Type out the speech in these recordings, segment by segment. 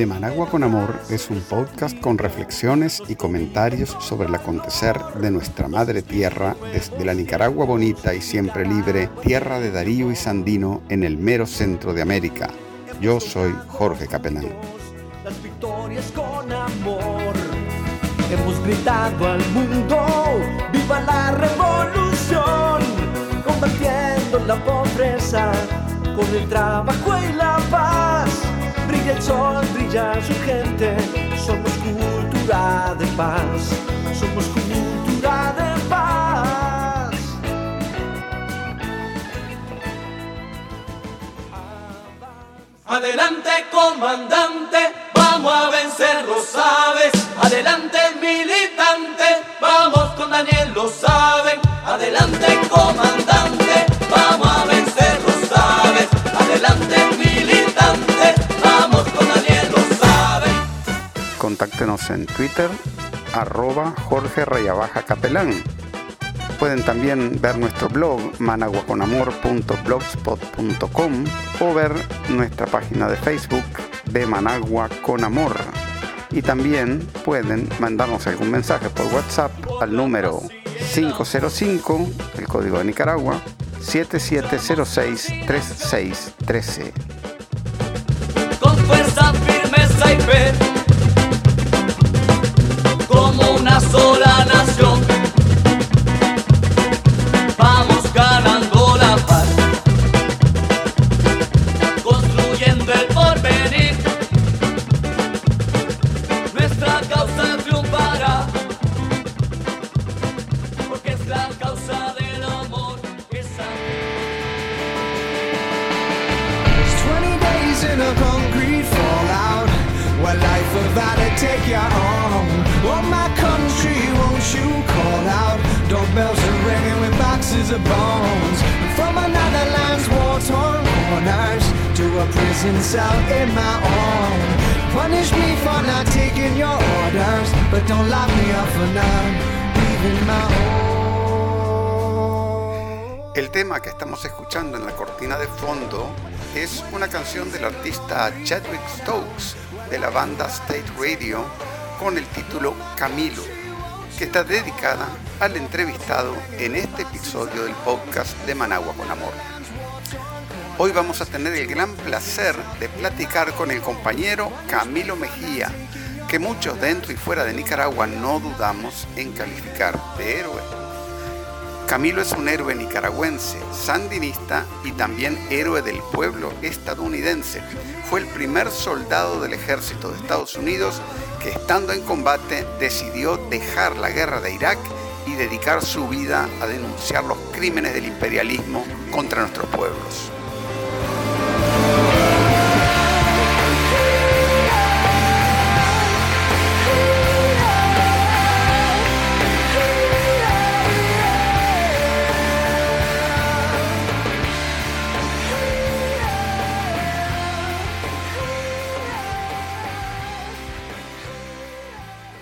De Managua con Amor es un podcast con reflexiones y comentarios sobre el acontecer de nuestra madre tierra desde la Nicaragua bonita y siempre libre, tierra de Darío y Sandino en el mero centro de América. Yo soy Jorge Capelán. Las victorias con amor. Hemos gritado al mundo, viva la revolución, combatiendo la pobreza con el trabajo y la paz. Brilla el sol, brilla su gente, somos cultura de paz, somos cultura de paz. Adelante comandante, vamos a vencer los sabes. Adelante militante, vamos con Daniel, lo saben. Adelante comandante, Contáctenos en Twitter, arroba Jorge Rayabaja Capelán. Pueden también ver nuestro blog managuaconamor.blogspot.com o ver nuestra página de Facebook de Managua con Amor. Y también pueden mandarnos algún mensaje por WhatsApp al número 505, el código de Nicaragua, 77063613. con fuerza, firmeza y of bones. From another land's war-torn corners To a prison cell in my own. Punish me for not taking your orders But don't lock me up for not El tema que estamos escuchando en la cortina de fondo es una canción del artista Chadwick Stokes de la banda State Radio con el título Camilo, que está dedicada al entrevistado en este episodio del podcast de Managua con Amor. Hoy vamos a tener el gran placer de platicar con el compañero Camilo Mejía, que muchos dentro y fuera de Nicaragua no dudamos en calificar de héroe. Camilo es un héroe nicaragüense, sandinista y también héroe del pueblo estadounidense. Fue el primer soldado del ejército de Estados Unidos que estando en combate decidió dejar la guerra de Irak y dedicar su vida a denunciar los crímenes del imperialismo contra nuestros pueblos.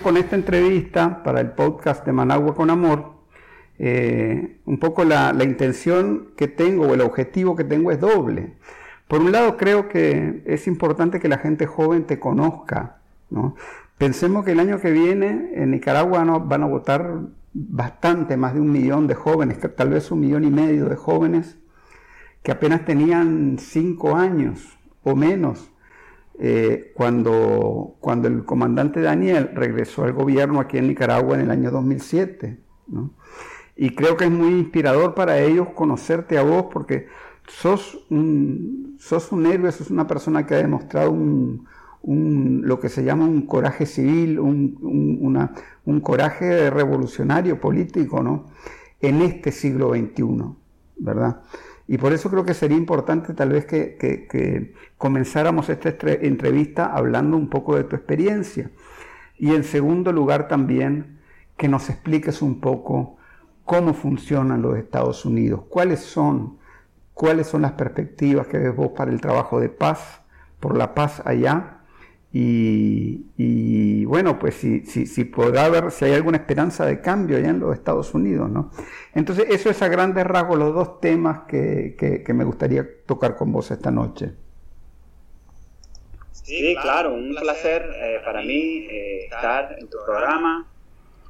Con esta entrevista para el podcast de Managua con Amor, eh, un poco la, intención que tengo o el objetivo que tengo es doble. Por un lado, creo que es importante que la gente joven te conozca. ¿no? Pensemos que el año que viene en Nicaragua van a votar bastante, más de un millón de jóvenes, tal vez un millón y medio de jóvenes que apenas tenían cinco años o menos eh, cuando, cuando el comandante Daniel regresó al gobierno aquí en Nicaragua en el año 2007. ¿no? Y creo que es muy inspirador para ellos conocerte a vos porque sos un, sos un héroe, sos una persona que ha demostrado un, lo que se llama un coraje civil, un, un coraje revolucionario político ¿no? en este siglo XXI, ¿verdad? Y por eso creo que sería importante tal vez que, que- comenzáramos esta entrevista hablando un poco de tu experiencia. Y en segundo lugar también que nos expliques un poco cómo funcionan los Estados Unidos, cuáles son, cuáles son las perspectivas que ves vos para el trabajo de paz, por la paz allá, Y, y bueno, pues si, si, si podrá haber, si hay alguna esperanza de cambio allá en los Estados Unidos, ¿no? Entonces, eso es a grandes rasgos los dos temas que, que, que me gustaría tocar con vos esta noche. Sí, claro, un placer eh, para mí eh, estar en tu programa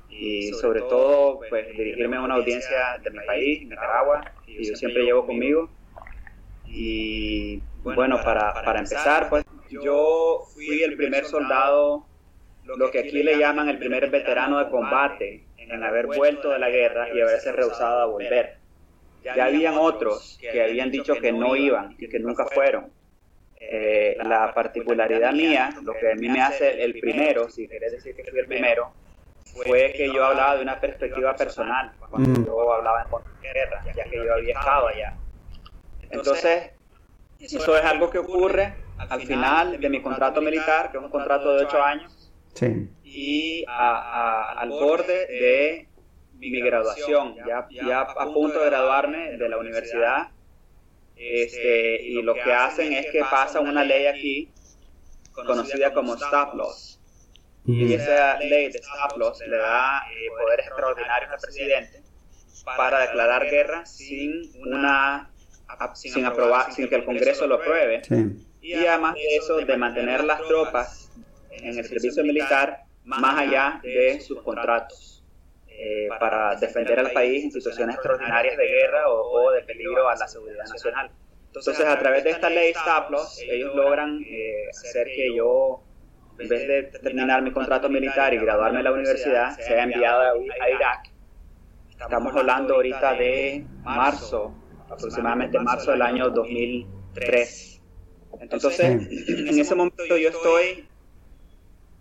y sobre todo pues dirigirme a una audiencia de mi país, Nicaragua, y yo siempre llevo conmigo. Y bueno, para, para empezar, pues yo fui el primer soldado, lo que aquí le llaman el primer veterano de combate, en haber vuelto de la guerra y haberse rehusado a volver. Ya habían otros que habían dicho que no iban y que nunca fueron. Eh, la particularidad mía, lo que a mí me hace el primero, si querés decir que fui el primero, fue que yo hablaba de una perspectiva personal, cuando Mm. yo hablaba en contra de la guerra, ya que yo había estado allá. Entonces, eso es algo que ocurre al final de mi contrato militar, que es un contrato de ocho años, Sí, y a- a- al borde de mi graduación, ya, ya a punto de graduarme de la universidad. Este, y lo que hacen es que pasan una ley aquí conocida como stop loss. Y esa ley de stop loss le da eh, poderes extraordinarios al presidente para declarar guerra sin una sin aprobar sin que el Congreso lo apruebe. Sí, y además de eso de mantener las tropas en el servicio militar más allá de sus contratos eh, para defender al país en situaciones extraordinarias de guerra o, de peligro a la seguridad nacional. Entonces, a través de esta ley stop loss, ellos logran eh, hacer que yo, en vez de terminar mi contrato militar y graduarme en la universidad, sea enviado a Irak. Estamos hablando ahorita de marzo, aproximadamente marzo del año 2003. Entonces, en ese momento yo estoy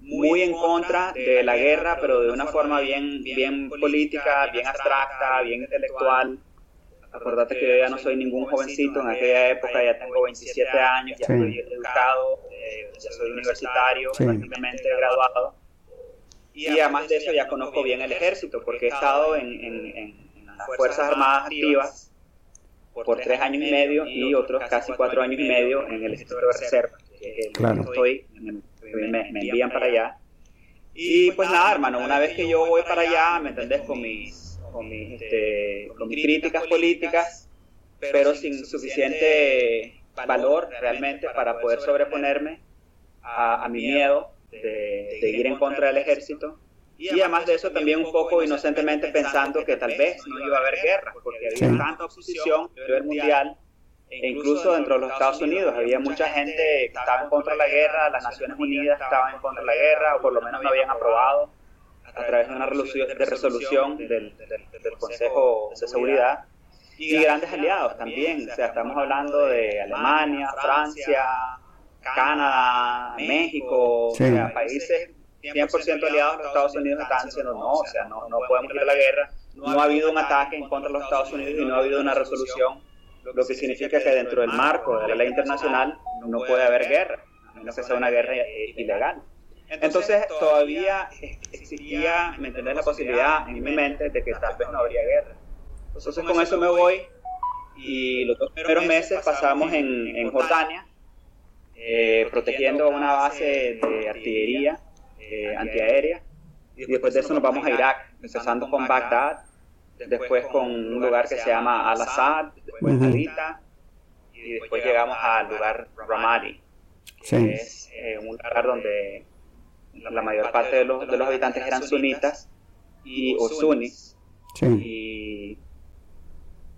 muy en contra de la guerra, pero de una forma bien, bien política, bien abstracta, bien intelectual. Acordate que yo ya no soy ningún jovencito, en aquella época ya tengo 27 años, ya Sí. estoy educado, eh, ya soy universitario, Sí. prácticamente graduado. Y además de eso ya conozco bien el ejército, porque he estado en, en- en- en las Fuerzas Armadas activas por tres años y medio y otros casi cuatro años y medio en el Ejército de Reserva, que es el que Claro. estoy, me, me- me envían para allá. Y pues nada, hermano, una vez que yo voy para allá, ¿me entendés? Con mis, con mis, este, con mis críticas políticas, pero sin suficiente valor realmente para poder sobreponerme a, a mi miedo de, de ir en contra del ejército. Y además de eso también un poco inocentemente pensando que tal vez no iba a haber guerra, porque había Sí. tanta oposición a nivel mundial, e incluso dentro de los Estados Unidos había mucha gente que estaba en contra de la guerra, las Naciones Unidas estaban en contra de la guerra, o por lo menos no habían aprobado a través de una resolución del, del- del Consejo de Seguridad, y grandes aliados también, o sea, estamos hablando de Alemania, Francia, Canadá, México, Sí. o sea, países 100% aliados los Estados Unidos están diciendo no, o sea, no, no podemos ir a la guerra, no ha habido un ataque en contra de los Estados Unidos y no ha habido una resolución, lo que significa que dentro del marco de la ley internacional no puede haber guerra, a menos que sea una guerra eh, ilegal. Entonces todavía existía, ¿me entendés? La posibilidad en mi mente de que tal vez no habría guerra. Entonces con eso me voy y los dos primeros meses pasamos en, en Jordania, eh, protegiendo una base de artillería eh, antiaérea. Y después de eso nos vamos a Irak, empezando con Bagdad, después con un lugar que se llama Al-Assad, después Ujú. Haditha, y después llegamos al lugar Ramadi, que Sí. es eh, un lugar donde la mayor parte de los, de los habitantes eran sunitas y, o sunis, sí, y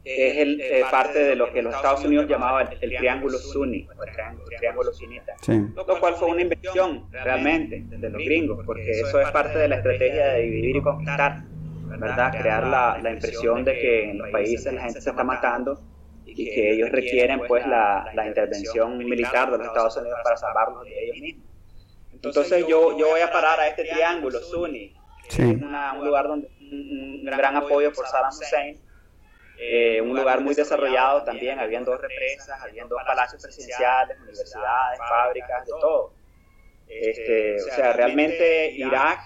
es el, eh, parte de lo que los Estados Unidos llamaban el, el triángulo suní, o el triángulo, el triángulo sunita sí, lo cual fue una invención realmente de los gringos, porque eso es parte de la estrategia de dividir y conquistar, ¿verdad? Crear la, la impresión de que en los países la gente se está matando y que ellos requieren pues la, la intervención militar de los Estados Unidos para salvarlos de ellos mismos. Entonces yo, yo voy a parar a este triángulo Sunni, que Sí. es una- un lugar donde un, un gran apoyo por Saddam Hussein, eh, un lugar muy desarrollado también, habían dos represas, habían dos palacios presidenciales, universidades, fábricas, de todo. Este, o sea, realmente Irak,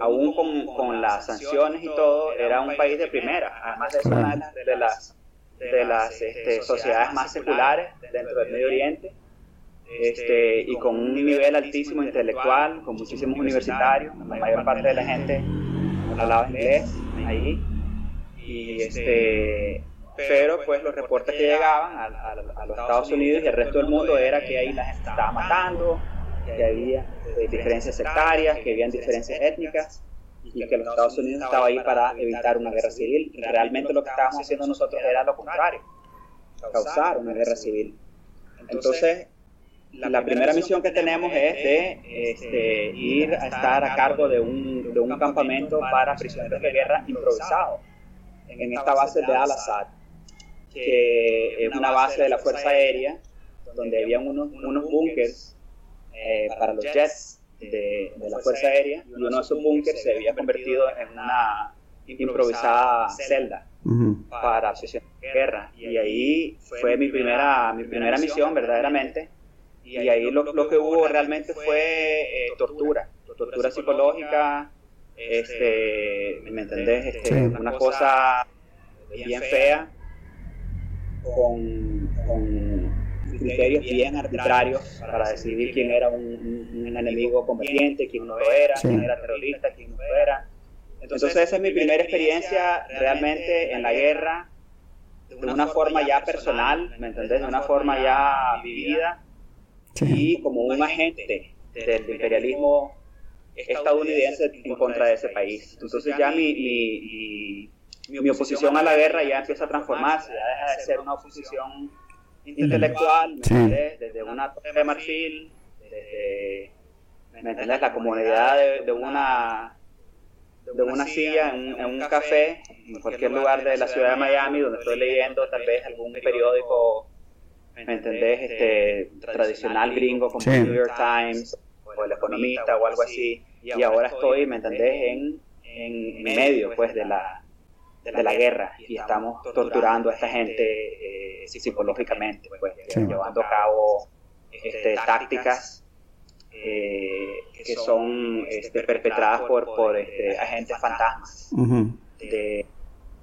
aún con, con las sanciones y todo, era un país de primera. Además de una de las, de las, de las este, sociedades más seculares dentro del Medio Oriente. este, y con un nivel altísimo intelectual, con muchísimos universitarios, la mayor parte de la gente hablaba inglés ahí, y este, pero pues los reportes que llegaban a, a- a los Estados Unidos y al resto del mundo era que ahí la gente estaba matando, que había eh, diferencias sectarias, que habían diferencias étnicas y que los Estados Unidos estaba ahí para evitar una guerra civil. Realmente lo que estábamos haciendo nosotros era lo contrario, causar una guerra civil. Entonces, la primera misión que tenemos es de este, ir a estar a cargo de un, de un campamento para prisioneros de guerra improvisado en esta base de Al-Assad, que es una base de la Fuerza Aérea, donde había unos, unos búnkers eh, para los jets de, de la Fuerza Aérea, y uno de esos búnkers se había convertido en una improvisada celda para prisioneros de guerra. Y ahí fue mi primera, mi primera misión, verdaderamente. Y ahí lo, lo que hubo realmente fue eh, tortura, tortura psicológica, este, ¿me entendés? Este, Sí. Una cosa bien fea, con, con criterios bien arbitrarios para decidir quién era un, un- un enemigo combatiente, quién no lo era, Sí. quién era terrorista, quién no lo era. Entonces esa es mi primera experiencia realmente en la guerra, de una forma ya personal, ¿me entendés? De una forma ya vivida Sí. y como un agente del imperialismo estadounidense en contra de ese país. Entonces ya mi, mi, mi, mi oposición a la guerra ya empieza a transformarse, ya deja de ser una oposición intelectual, ¿me Sí. entendés? Desde una torre de marfil, desde, ¿me entendés? La comunidad de, de una de una silla en, un- en un café, en cualquier lugar de la ciudad de Miami, donde estoy leyendo tal vez algún periódico, ¿me entendés? Este, tradicional gringo como Sí. el New York Times o el Economista o algo así, y ahora estoy, ¿me entendés? En, en, medio, pues, de la, de la guerra. y estamos torturando a esta gente eh, psicológicamente, pues, Sí. llevando a cabo este, tácticas eh, que son este, perpetradas por, por este, agentes fantasmas de,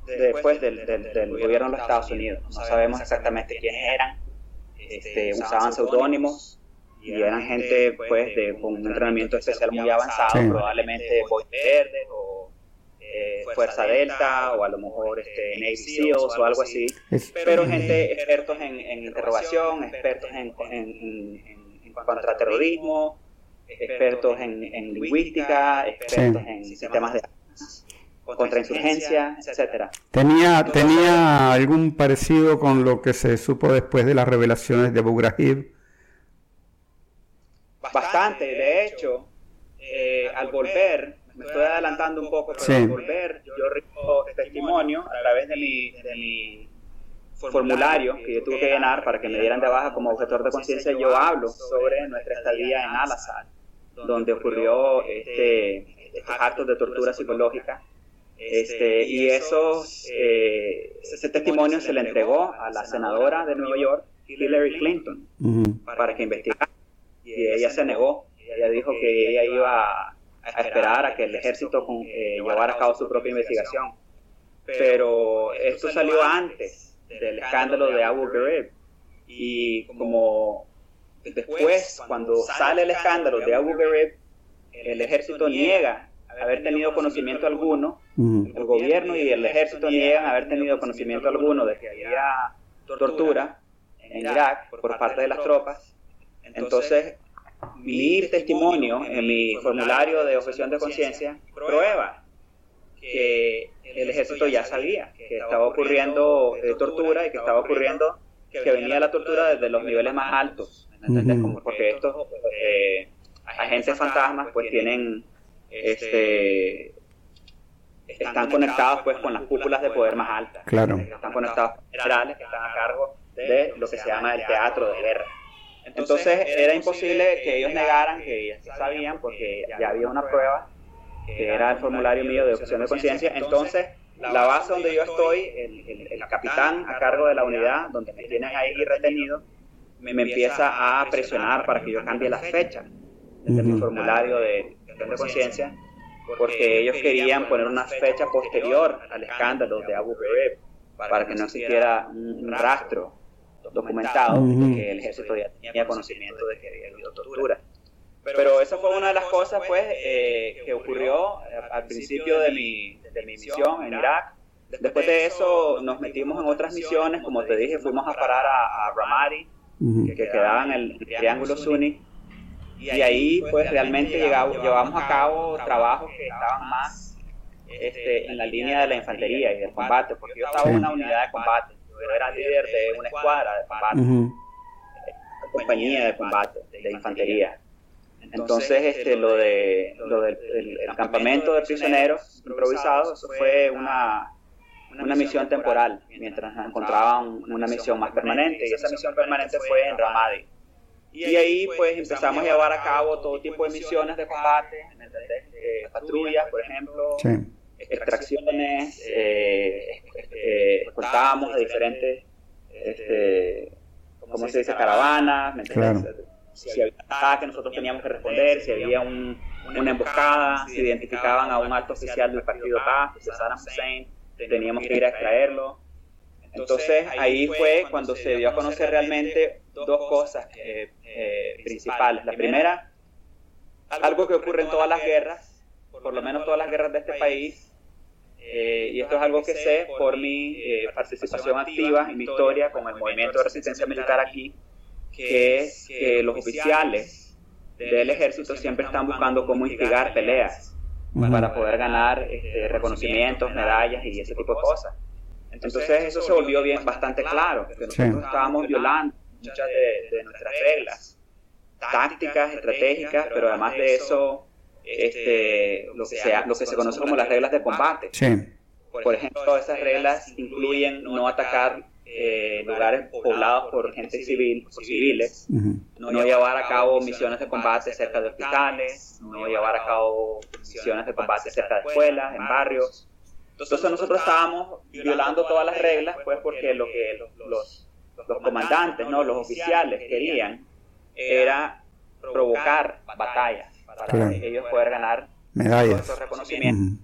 de- después del, del- del gobierno de los Estados Unidos. No sabemos exactamente quiénes eran, este, usaban seudónimos y eran gente pues de, con un entrenamiento especial muy avanzado, Sí. probablemente Boy Verde o eh, Fuerza Delta o a lo mejor este, Navy SEALs o algo así Es- pero gente expertos en, en interrogación, expertos en, en, en- en contraterrorismo, expertos en, en lingüística, expertos Sí. en sistemas de contrainsurgencia, etcétera. ¿Tenía, ¿Tenía algún parecido con lo que se supo después de las revelaciones de Abu Ghraib? Bastante, de hecho, eh, al volver, me estoy adelantando un poco, pero Sí. al volver yo rindo testimonio a través de mi, de mi formulario que yo tuve que llenar para que me dieran de baja como objetor de conciencia, yo hablo sobre nuestra estadía en Al-Assad, donde ocurrió este, estos actos de tortura psicológica. Este, y esos, eh, ese testimonio se le entregó a la senadora de Nueva York, Hillary Clinton, para que investigara. Y ella se negó. Ella dijo que ella iba a esperar a que el ejército con- eh, llevara a cabo su propia investigación. Pero esto salió antes del escándalo de Abu Ghraib. Y como después, cuando sale el escándalo de Abu Ghraib, el ejército niega haber tenido conocimiento alguno, el gobierno y el ejército niegan haber tenido conocimiento alguno de que había tortura en Irak por parte de las tropas. Entonces, mi testimonio en mi formulario de objeción de conciencia prueba que el ejército ya sabía que estaba ocurriendo eh, tortura y que estaba ocurriendo que venía la tortura desde los niveles más altos. Ujú. Como porque estos eh, agentes fantasmas pues tienen este están conectados pues con las cúpulas de poder más altas Claro. están conectados con generales que están a cargo de lo que se llama el teatro de guerra entonces era imposible que ellos negaran que ya sabían porque ya había una prueba que era el formulario mío de objeción de conciencia. entonces la base donde yo estoy el, el- el capitán a cargo de la unidad donde me tienen ahí retenido me, me empieza a presionar para que yo cambie la fecha de mi formulario de objeción de conciencia porque ellos querían poner una fecha posterior al escándalo de Abu Ghraib para que no existiera un rastro documentado Ujú. que el ejército ya tenía conocimiento de que había habido tortura. Pero esa fue una de las cosas pues eh, que ocurrió al principio de mi, de mi misión en Irak. Después de eso nos metimos en otras misiones, como te dije, fuimos a parar a, a Ramadi, Ujú. que quedaba en el Triángulo Sunni, y ahí pues realmente llegamos, llevamos a cabo trabajos que estaban más este, en la línea de la infantería y del combate, porque yo estaba en una unidad de combate, yo era líder de una escuadra de combate, Ujú. compañía de combate de infantería. Entonces, este, lo de lo del el- el campamento de prisioneros improvisados, eso fue una, una misión temporal, mientras nos encontraban una misión más permanente, y esa misión permanente fue en Ramadi. Y ahí pues empezamos a llevar a cabo todo tipo de misiones de combate, ¿me entendés? Eh, patrullas, por ejemplo, Sí. Extracciones, eh, eh, escoltábamos a diferentes, este, ¿cómo se dice?, caravanas, ¿me? Claro. Si había un ataque, nosotros teníamos que responder, si había un- una emboscada, si identificaban a un alto oficial del partido Paz, de Saddam Hussein, teníamos que ir a extraerlo. Entonces ahí fue cuando se dio a conocer realmente dos cosas eh, eh, principales. La primera, algo que ocurre en todas las guerras, por lo menos todas las guerras de este país, eh, y esto es algo que sé por mi eh, participación activa en mi historia con el movimiento de resistencia militar aquí, que es que los oficiales del ejército siempre están buscando cómo instigar peleas para poder ganar este, reconocimientos, medallas y ese tipo de cosas. Entonces eso se volvió bien bastante claro, que nosotros Sí. estábamos violando muchas de, de nuestras reglas tácticas, estratégicas, pero además de eso, este, lo, que sea, lo que se conoce como las reglas de combate. Sí. Por ejemplo, esas reglas incluyen no atacar eh, lugares poblados por gente civil, por civiles, no llevar a cabo misiones de combate cerca de hospitales, no llevar a cabo misiones de combate cerca de escuelas, en barrios. Entonces nosotros estábamos violando todas las reglas, pues porque lo que los, los, los comandantes, no, los oficiales querían era provocar batallas para Claro. ellos poder ganar Medallas. esos reconocimientos.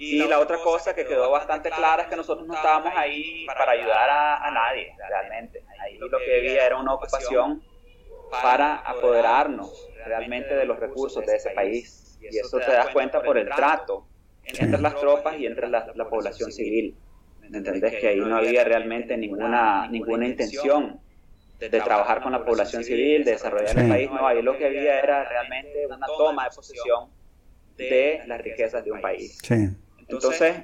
Y la otra cosa que quedó bastante clara es que nosotros no estábamos ahí para ayudar a, a nadie, realmente. Ahí lo que había era una ocupación para apoderarnos realmente de los recursos de ese país. Y eso te das cuenta por el trato entre las tropas y entre la, la población civil. ¿Entendés? Que ahí no había realmente ninguna, ninguna intención de trabajar con la población civil, de desarrollar el Sí. país. No, ahí lo que había era realmente una toma de posesión de las riquezas de un país. Sí. Entonces,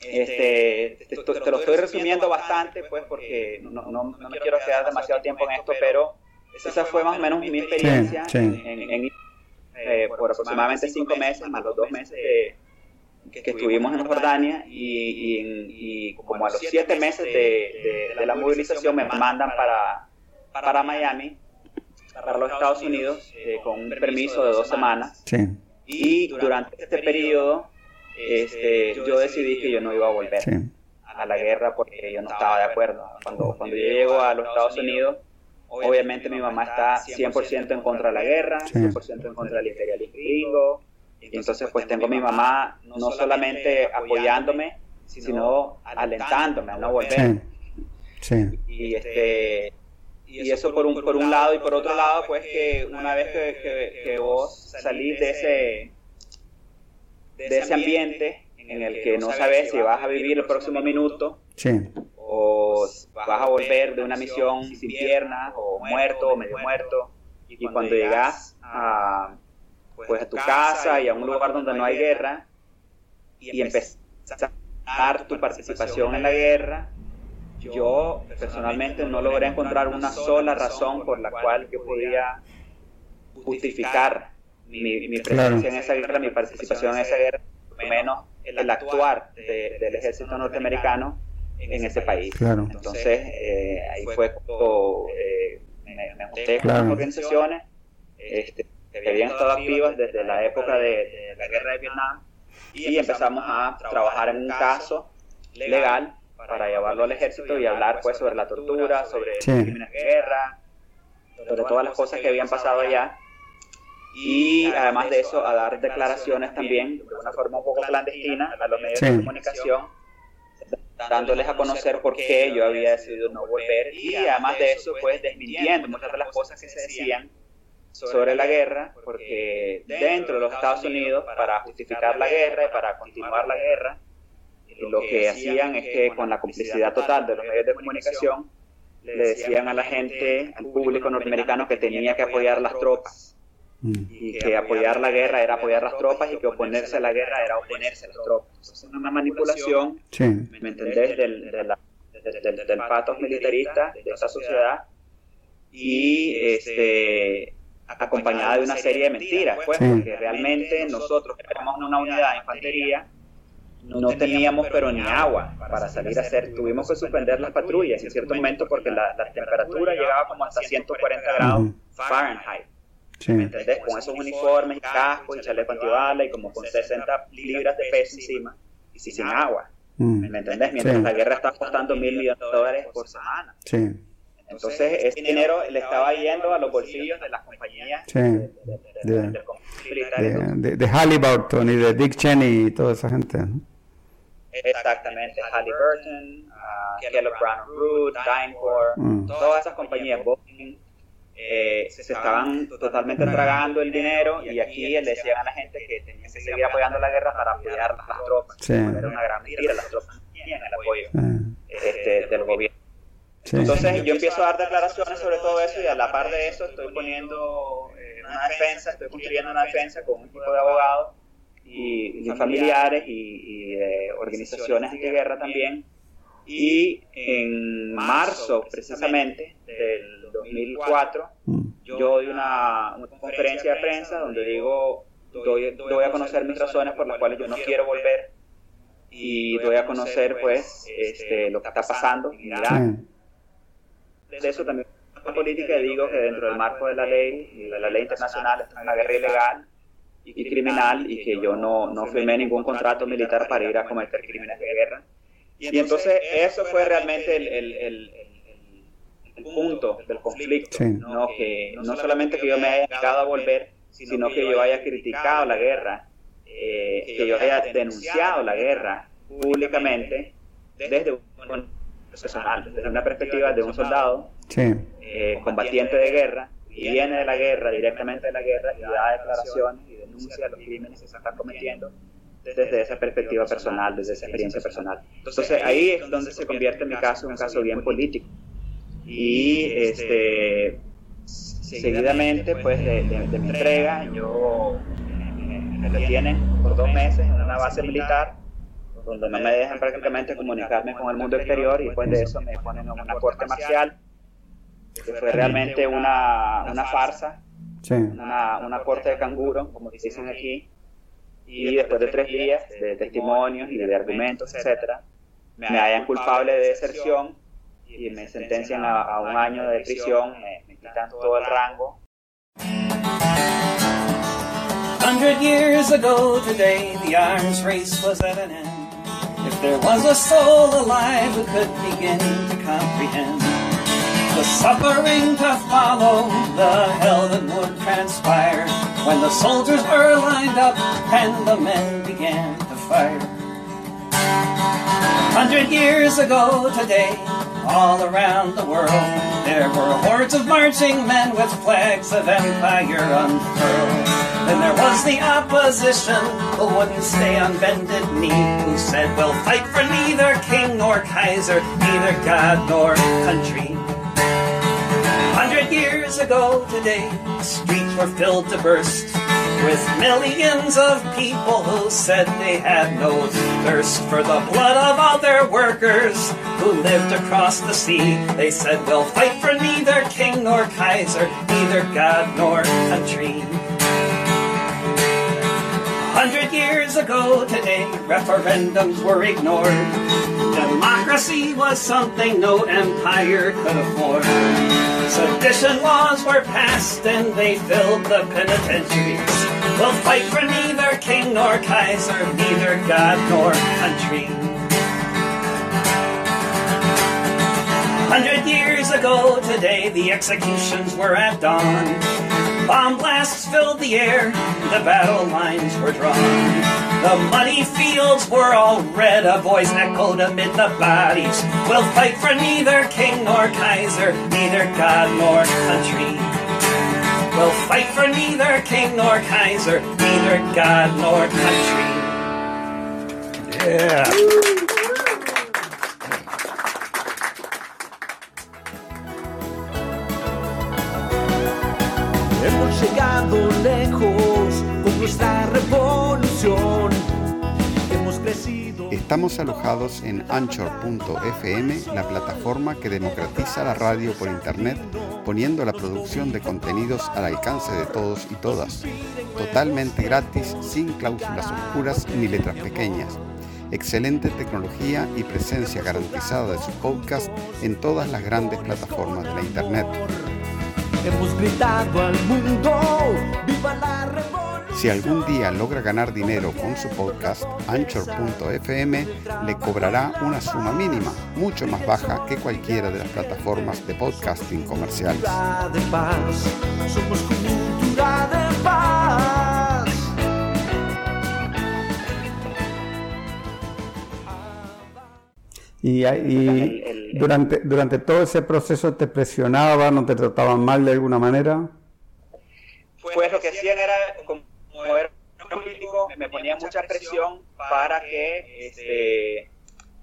este, te, te- te lo estoy resumiendo bastante, pues, porque no, no, no me quiero quedar demasiado tiempo en esto, pero esa fue más o menos mi experiencia Sí, sí. en, en- eh, por aproximadamente cinco meses, más los dos meses que, que estuvimos en Jordania, y, y, y como a los siete meses de, de- de la movilización me mandan para, para Miami, para los Estados Unidos, eh, con un permiso de dos semanas. Sí. Y durante este periodo, este, yo decidí que yo no iba a volver Sí. a la guerra porque yo no estaba de acuerdo. Cuando, cuando yo llego a los Estados Unidos, obviamente mi mamá está 100% en contra de la guerra, Sí. 100% en contra del imperialismo gringo. Y entonces pues tengo a mi mamá no solamente apoyándome, sino alentándome a no volver. Sí. Sí. Y este y eso por un, por un lado y por otro lado pues que una vez que, que- que vos salís de ese de ese ambiente en el que no sabes si vas a vivir el próximo minuto Sí. o vas a volver de una misión sin piernas o muerto o medio muerto y cuando llegas a pues a tu casa y a un lugar donde no hay guerra y empezar tu participación en la guerra yo personalmente no logré encontrar una sola razón por la cual yo podía justificar mi, mi presencia en esa guerra, mi participación en esa guerra, menos el actuar de- del ejército norteamericano en ese país. Claro. Entonces, eh, ahí fue cuando eh, me, me junté con unas organizaciones este, que habían estado activas desde la época de, de la guerra de Vietnam y empezamos a trabajar en un caso legal para llevarlo al ejército y hablar pues sobre la tortura, sobre Sí. los crímenes de guerra, sobre todas las cosas que habían pasado allá y además de eso a dar declaraciones también de una forma un poco clandestina a los medios Sí. de comunicación dándoles a conocer por qué yo había decidido no volver y además de eso, pues desmintiendo muchas de las cosas que se decían sobre la guerra, porque dentro de los Estados Unidos, para justificar la guerra y para continuar la guerra, lo que hacían es que con la complicidad total de los medios de comunicación, le decían a la gente, al público norteamericano, que tenía que apoyar las tropas Mm. y que apoyar la guerra era apoyar las tropas y que oponerse a la guerra era oponerse a las tropas. Es una manipulación, Sí. ¿me entendés?, del, del, del- del patos militarista de esa sociedad y este acompañada de una serie de mentiras, pues, Sí. porque realmente nosotros que éramos una unidad de infantería no teníamos pero ni agua para salir a hacer, tuvimos que suspender las patrullas en cierto momento porque la, la temperatura llegaba como hasta 140 grados. Fahrenheit. Sí. ¿Me entendés? Con esos uniformes y cascos y chaleco antibala y como con 60 libras de peso encima y sin agua. Mm. ¿Me entendés? Mientras Sí. la guerra está costando mil millones de dólares por semana. Sí. Entonces, ese dinero le estaba yendo a los bolsillos de las compañías Sí. de- de- de- De- Halliburton y de Dick Cheney y toda esa gente. ¿no? Exactamente, Halliburton, uh, Kellogg Brown Root, DynCorp, Mm. todas esas compañías, Boeing, eh, se estaban totalmente tragando el dinero y aquí le decían a la gente que tenían que seguir apoyando la guerra para apoyar a las tropas. Sí. Era una gran mentira, las tropas no tenían el apoyo Ah, este, del gobierno. sí. Entonces yo empiezo a dar declaraciones sobre todo eso y a la par de eso estoy poniendo eh, una defensa, estoy construyendo una defensa con un equipo de abogados y, familiares y, y de organizaciones antiguerra también. Y en marzo precisamente del 2004 Mm. yo doy una, una conferencia de prensa donde digo, doy, doy a conocer mis razones por las cuales yo no quiero volver y doy a conocer pues este, lo que está pasando en Irak de eso también política digo que dentro del marco de la ley de la ley internacional es una guerra ilegal y criminal y que yo no, no firmé ningún contrato militar para ir a cometer crímenes de guerra. Y entonces eso fue realmente el, el- el- el- el punto del conflicto, Sí. ¿no? que no solamente que yo me haya negado a volver, sino que yo haya criticado la guerra, eh, que yo haya denunciado la guerra públicamente desde un personal, desde una perspectiva de un soldado Sí. eh, combatiente de guerra, y viene de la guerra, directamente de la guerra, y da declaraciones denuncia los crímenes que se están cometiendo desde esa perspectiva personal, desde esa experiencia personal. Entonces ahí es donde se convierte mi caso en un caso bien político. Y este, seguidamente, pues de, de- de mi entrega, yo me, me retienen por dos meses en una base militar donde no me dejan prácticamente comunicarme con el mundo exterior y después de eso me ponen en una corte marcial que fue realmente una, una farsa, Sí. una, una corte de canguro, como dicen aquí, y después de tres días de testimonios y de argumentos, etcétera, me hallan culpable de deserción y me sentencian a, a un año de prisión, me, me quitan todo el rango Hundred years ago today, the arms race was at an end. If there was a soul alive who could begin to comprehend the suffering to follow, the hell that would transpire when the soldiers were lined up and the men began to fire. Hundred years ago today, all around the world, there were hordes of marching men with flags of empire unfurled. Then there was the opposition who wouldn't stay on bended knee, who said, We'll fight for neither king nor Kaiser, neither God nor country. Hundred years ago today, streets were filled to burst with millions of people who said they had no thirst for the blood of other workers who lived across the sea. They said, We'll fight for neither king nor Kaiser, neither God nor country. Hundred years ago today, referendums were ignored. Democracy was something no empire could afford. Sedition laws were passed and they filled the penitentiaries. We'll fight for neither king nor Kaiser, neither God nor country. Hundred years ago today, the executions were at dawn. Bomb blasts filled the air, the battle lines were drawn. The muddy fields were all red, a voice echoed amid the bodies. We'll fight for neither king nor kaiser, neither god nor country. We'll fight for neither king nor kaiser, neither god nor country. Yeah. Estamos alojados en anchor.fm, la plataforma que democratiza la radio por internet, poniendo la producción de contenidos al alcance de todos y todas. Totalmente gratis, sin cláusulas oscuras ni letras pequeñas. Excelente tecnología y presencia garantizada de su podcast en todas las grandes plataformas de la internet. Hemos gritado al mundo. Si algún día logra ganar dinero con su podcast, Anchor.fm le cobrará una suma mínima, mucho más baja que cualquiera de las plataformas de podcasting comerciales. Cultura de paz, somos cultura de paz. Y, durante, durante todo ese proceso te presionaban o te trataban mal de alguna manera. Pues lo que hacían era, como era político, me ponían mucha presión para que este,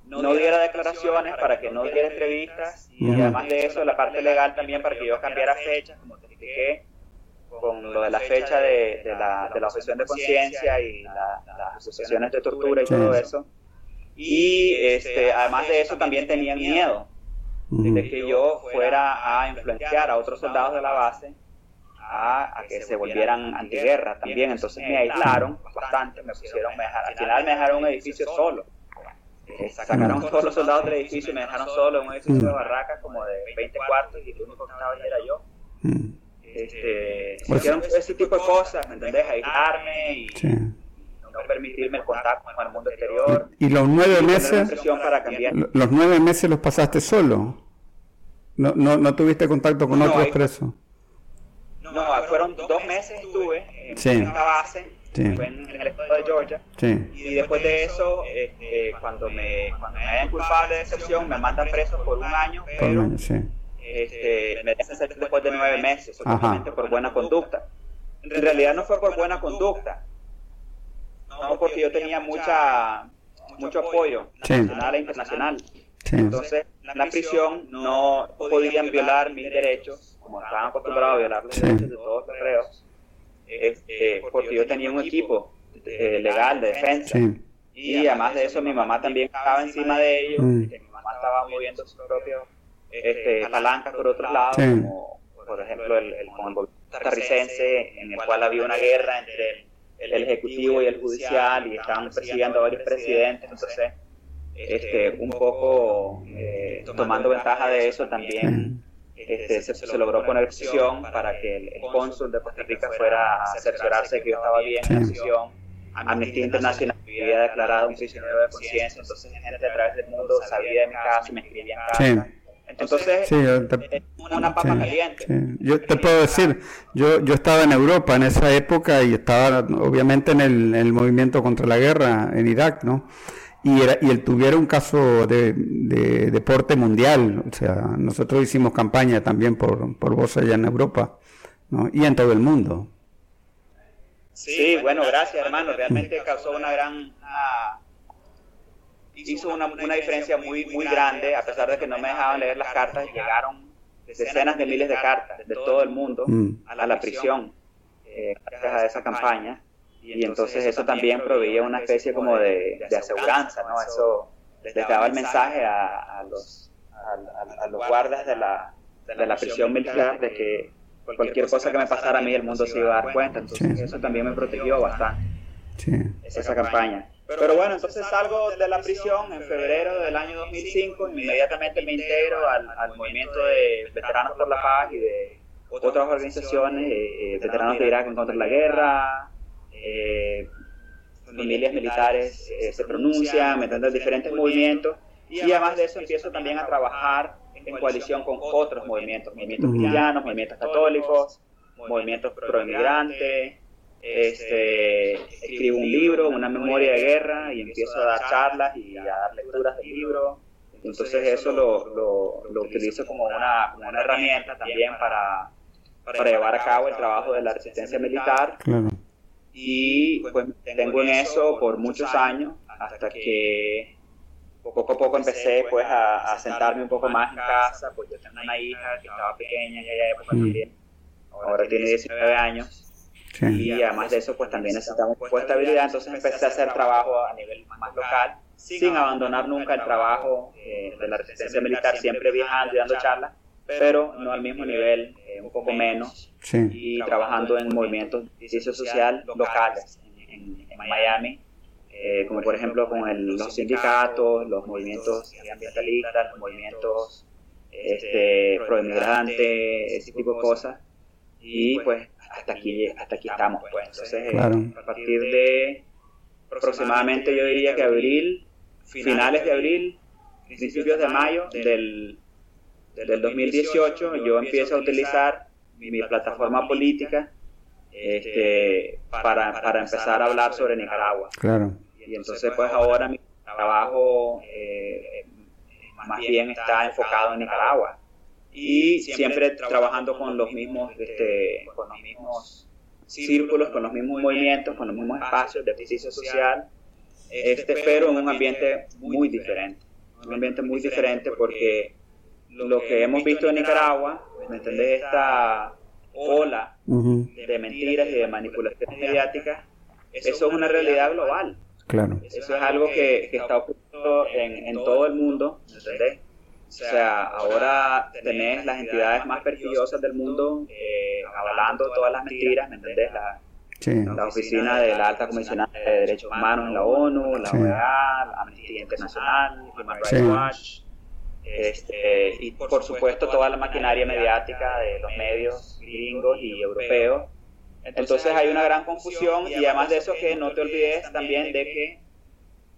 no diera declaraciones, para que no diera entrevistas, y además de eso, la parte legal también para que yo cambiara fechas, como te expliqué, con lo de la fecha de, de la, de la objeción de conciencia y la- las asociaciones de tortura y Sí. todo eso. Y este, además de eso también tenían miedo de que yo fuera a influenciar a otros soldados de la base a, a que se volvieran antiguerra también. Entonces me aislaron bastante, me pusieron, me dejaron, al final me dejaron un edificio solo. Eh, Sacaron todos los soldados del edificio y me dejaron solo en un edificio de barracas como de 20 cuartos y el único que estaba ahí era yo. Mm, Este, Pues- hicieron ese tipo de cosas, ¿me entendés? Aislarme y sí. no permitirme el contacto con el mundo exterior. Y los nueve meses, para los nueve meses los pasaste solo. No, no, no tuviste contacto con No, otros presos. No, fueron dos meses estuve en Sí. esta base, Sí. en, en el estado de Georgia, Sí. y después de eso, este, cuando me cuando me hayan culpable de deserción, me mandan preso por un año, Por pero año, sí. este, me dejan salir después de nueve meses, solamente por buena conducta. En realidad no fue por buena conducta, no porque yo tenía mucha mucho apoyo nacional e internacional. Entonces, en la prisión no podían violar mis derechos, como estaban acostumbrados a violar los Sí. derechos de todos los reos, este, porque yo tenía un equipo eh, legal de defensa. Sí. Y además de eso, mi mamá también estaba encima de ellos, Mm. que mi mamá estaba moviendo sus propios este, palancas por otros lados, Sí. como por ejemplo el, el, el costarricense, en el cual había una guerra entre el, el ejecutivo y el judicial, y estaban persiguiendo a varios presidentes, entonces este, un poco eh, tomando ventaja de eso también este, se, se logró poner presión para que el, el cónsul de Costa Rica fuera a cerciorarse de que yo estaba bien en la Sí. prisión. Amnistía Internacional me había declarado un prisionero de conciencia, entonces gente a través del mundo sabía de mi caso y me escribían Sí. cartas. Entonces, Sí, yo te- es una papa Sí, caliente. sí. Yo te puedo decir, yo, yo estaba en Europa en esa época y estaba obviamente en el, en el movimiento contra la guerra en Irak, ¿no? Y, era, y él tuviera un caso de, de deporte mundial, o sea, nosotros hicimos campaña también por, por vos allá en Europa, ¿no? Y en todo el mundo. Sí, bueno, gracias hermano, realmente causó una gran... una- hizo una, una diferencia muy, muy grande, a pesar de que no me dejaban leer las cartas, llegaron decenas de miles de cartas de todo el mundo Mm. a la prisión eh, gracias a esa campaña. Y entonces eso también proveía una especie como de, de aseguranza, ¿no? Eso les daba el mensaje a, a los, a, a- a los guardas de la, de la prisión militar de que cualquier cosa que me pasara a mí el mundo se iba a dar cuenta. Entonces Sí. eso también me protegió bastante, Sí. esa campaña. Pero bueno, entonces salgo de la prisión en febrero del año 2005, inmediatamente me integro al, al movimiento de Veteranos por la Paz y de otras organizaciones, eh, eh, Veteranos de Irak en contra de la guerra, eh, familias militares eh, se pronuncian, me entiendes, diferentes movimientos, y además de eso empiezo también a trabajar en coalición con otros movimientos, movimientos Ujú. cristianos, movimientos católicos, movimientos pro-inmigrantes, este, escribo un libro, una memoria de guerra y empiezo a dar charlas y a dar lecturas del libro. Entonces eso lo, lo, lo utilizo como una, como una herramienta también para, para llevar a cabo el trabajo de la resistencia militar. Claro. Y pues tengo en eso por muchos años hasta que poco a poco empecé pues a, a sentarme un poco más en casa, pues yo tengo una hija que estaba pequeña en aquella época también, ahora tiene 19 años. Sí. y además de eso pues también necesitamos de estabilidad, entonces empecé a hacer trabajo a nivel más local, sin abandonar nunca el trabajo eh, de la resistencia militar, siempre viajando y dando charlas, pero no al mismo nivel, eh, un poco menos, Sí. y trabajando en movimientos de justicia social locales en, Miami, eh, como por ejemplo con el- los sindicatos, los movimientos ambientalistas, los movimientos este, pro-inmigrantes, ese tipo de cosas. Y pues hasta aquí, hasta aquí estamos. Pues. Entonces, eh, Claro. a partir de aproximadamente yo diría que abril, finales de abril, principios de mayo del, del 2018, yo empiezo a utilizar mi, mi plataforma política este, para, para empezar a hablar sobre Nicaragua. Claro. Y entonces pues ahora mi trabajo eh, más bien está enfocado en Nicaragua. Y siempre trabajando con los mismos, este, con los mismos círculos, con los mismos movimientos, con los mismos espacios de justicia social, este, pero en un ambiente muy diferente. Un ambiente muy diferente porque lo que hemos visto en Nicaragua, ¿me entendés? Esta ola de mentiras y de manipulaciones mediáticas, eso es una realidad global. Claro. Eso es algo que, que está ocurriendo en, en todo el mundo, ¿entendés? O sea, ahora tenés las entidades más prestigiosas del mundo eh, avalando todas las mentiras, ¿me entendés? La, Sí. la oficina de la alta comisionada de derechos humanos en la ONU, la Sí. OEA, la Amnistía Internacional, Human Rights Sí. Watch, este, y por supuesto toda la maquinaria mediática de los medios gringos y europeos. Entonces hay una gran confusión y además de eso que no te olvides también de que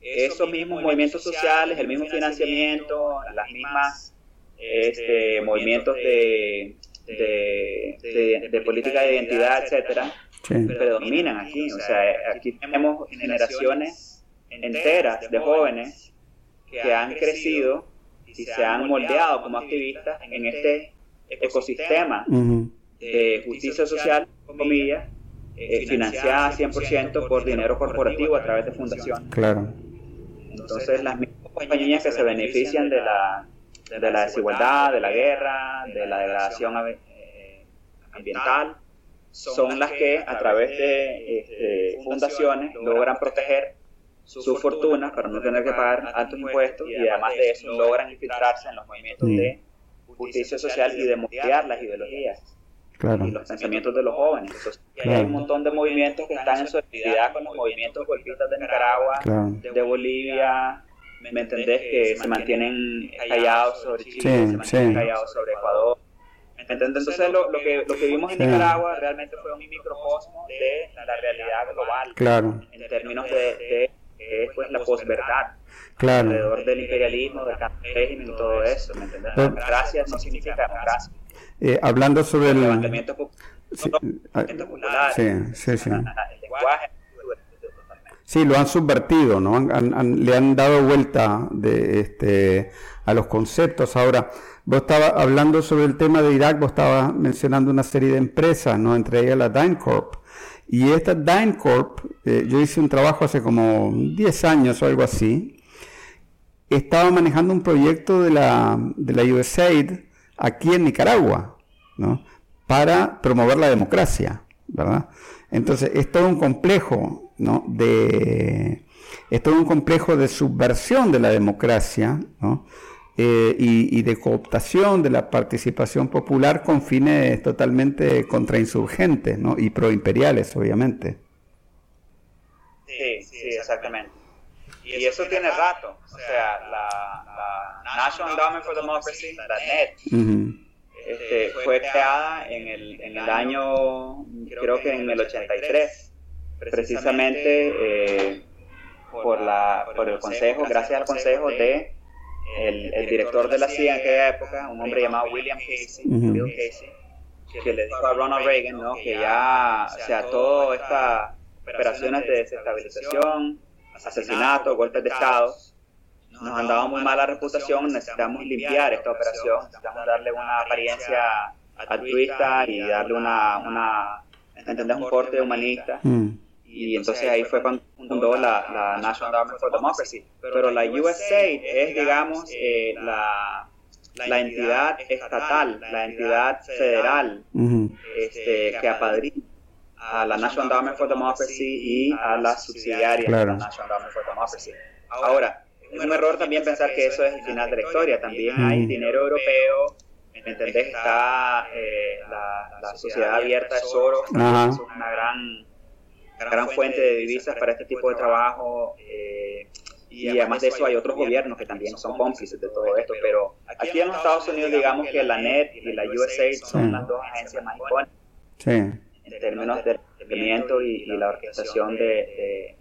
esos mismos movimientos sociales, el mismo financiamiento, las mismas este, movimientos de, de, de- de política de identidad, etcétera, Sí. predominan aquí. O sea, aquí tenemos generaciones enteras de jóvenes que han crecido y se han moldeado como activistas en este ecosistema de justicia social, comillas, eh, financiada 100% por dinero corporativo a través de fundaciones. Claro. Entonces, las mismas compañías que se benefician de la, de la desigualdad, de la guerra, de la degradación eh, ambiental, son las que a través de este, fundaciones logran proteger su fortuna para no tener que pagar altos impuestos y además de eso logran infiltrarse en los movimientos de justicia social y de moldear las ideologías Claro. y los pensamientos de los jóvenes. Entonces, hay un montón de movimientos que están en solidaridad con los movimientos golpistas de Nicaragua, Claro. de Bolivia, ¿me entendés? Que se mantienen callados sobre Chile, Sí, se mantienen sí. callados sobre Ecuador. Entonces, lo, lo que, lo que vimos en Sí. Nicaragua realmente fue un microcosmo de la realidad global Claro. en términos de, de que es pues, la posverdad Claro. alrededor del imperialismo, del régimen y todo eso. ¿me entendés? Pero- Democracia no significa democracia. Eh, hablando sobre El el... levantamiento popular, Sí, popular, sí, sí, sí. el lenguaje. Sí, lo han subvertido, ¿no? Han- le han dado vuelta de, este, a los conceptos. Ahora, vos estabas hablando sobre el tema de Irak, vos estabas mencionando una serie de empresas, ¿no? Entre ellas la DynCorp. Y esta DynCorp, eh, yo hice un trabajo hace como 10 años o algo así, estaba manejando un proyecto de la, de la USAID aquí en Nicaragua, ¿no? Para promover la democracia, ¿verdad? Entonces, es todo un complejo, ¿no? De, es todo un complejo de subversión de la democracia, ¿no? Eh, y, y de cooptación de la participación popular con fines totalmente contrainsurgentes, ¿no? Y proimperiales, obviamente. Sí, sí, exactamente. Y eso tiene rato. O sea, la, la National Endowment for Democracy, la NET, Ujú. este, fue creada en el, en el año, creo que en el 83, precisamente eh, por, la, por el consejo, gracias al consejo de el, el director de la CIA en aquella época, un hombre llamado William Casey. Bill Casey, que le dijo a Ronald Reagan, ¿no? Que ya, o sea, todas estas operaciones de desestabilización, asesinatos, golpes de Estado, nos han dado muy mala reputación, necesitamos limpiar esta operación, necesitamos darle una apariencia altruista y darle una, una ¿entendés? Un corte humanista. Mm. Y entonces ahí fue cuando fundó la, la National Endowment for Democracy. Pero la USAID es, digamos, eh, la, la entidad estatal, la entidad federal Ujú. este, que apadrina a la National Endowment for Democracy y a las subsidiarias Claro. de la National Endowment for Democracy. Ahora, es un error también pensar que eso es el final de la historia. También hay dinero europeo, ¿me entendés? Está eh, la, la sociedad abierta de Soros, es una gran, gran fuente de divisas para este tipo de trabajo. eh, y además de eso hay otros gobiernos que también son cómplices de todo esto, pero aquí en los Estados Unidos digamos que la NET y la USAID son Sí. las dos agencias más icónicas Sí. en términos de rendimiento y, y la orquestación de, de-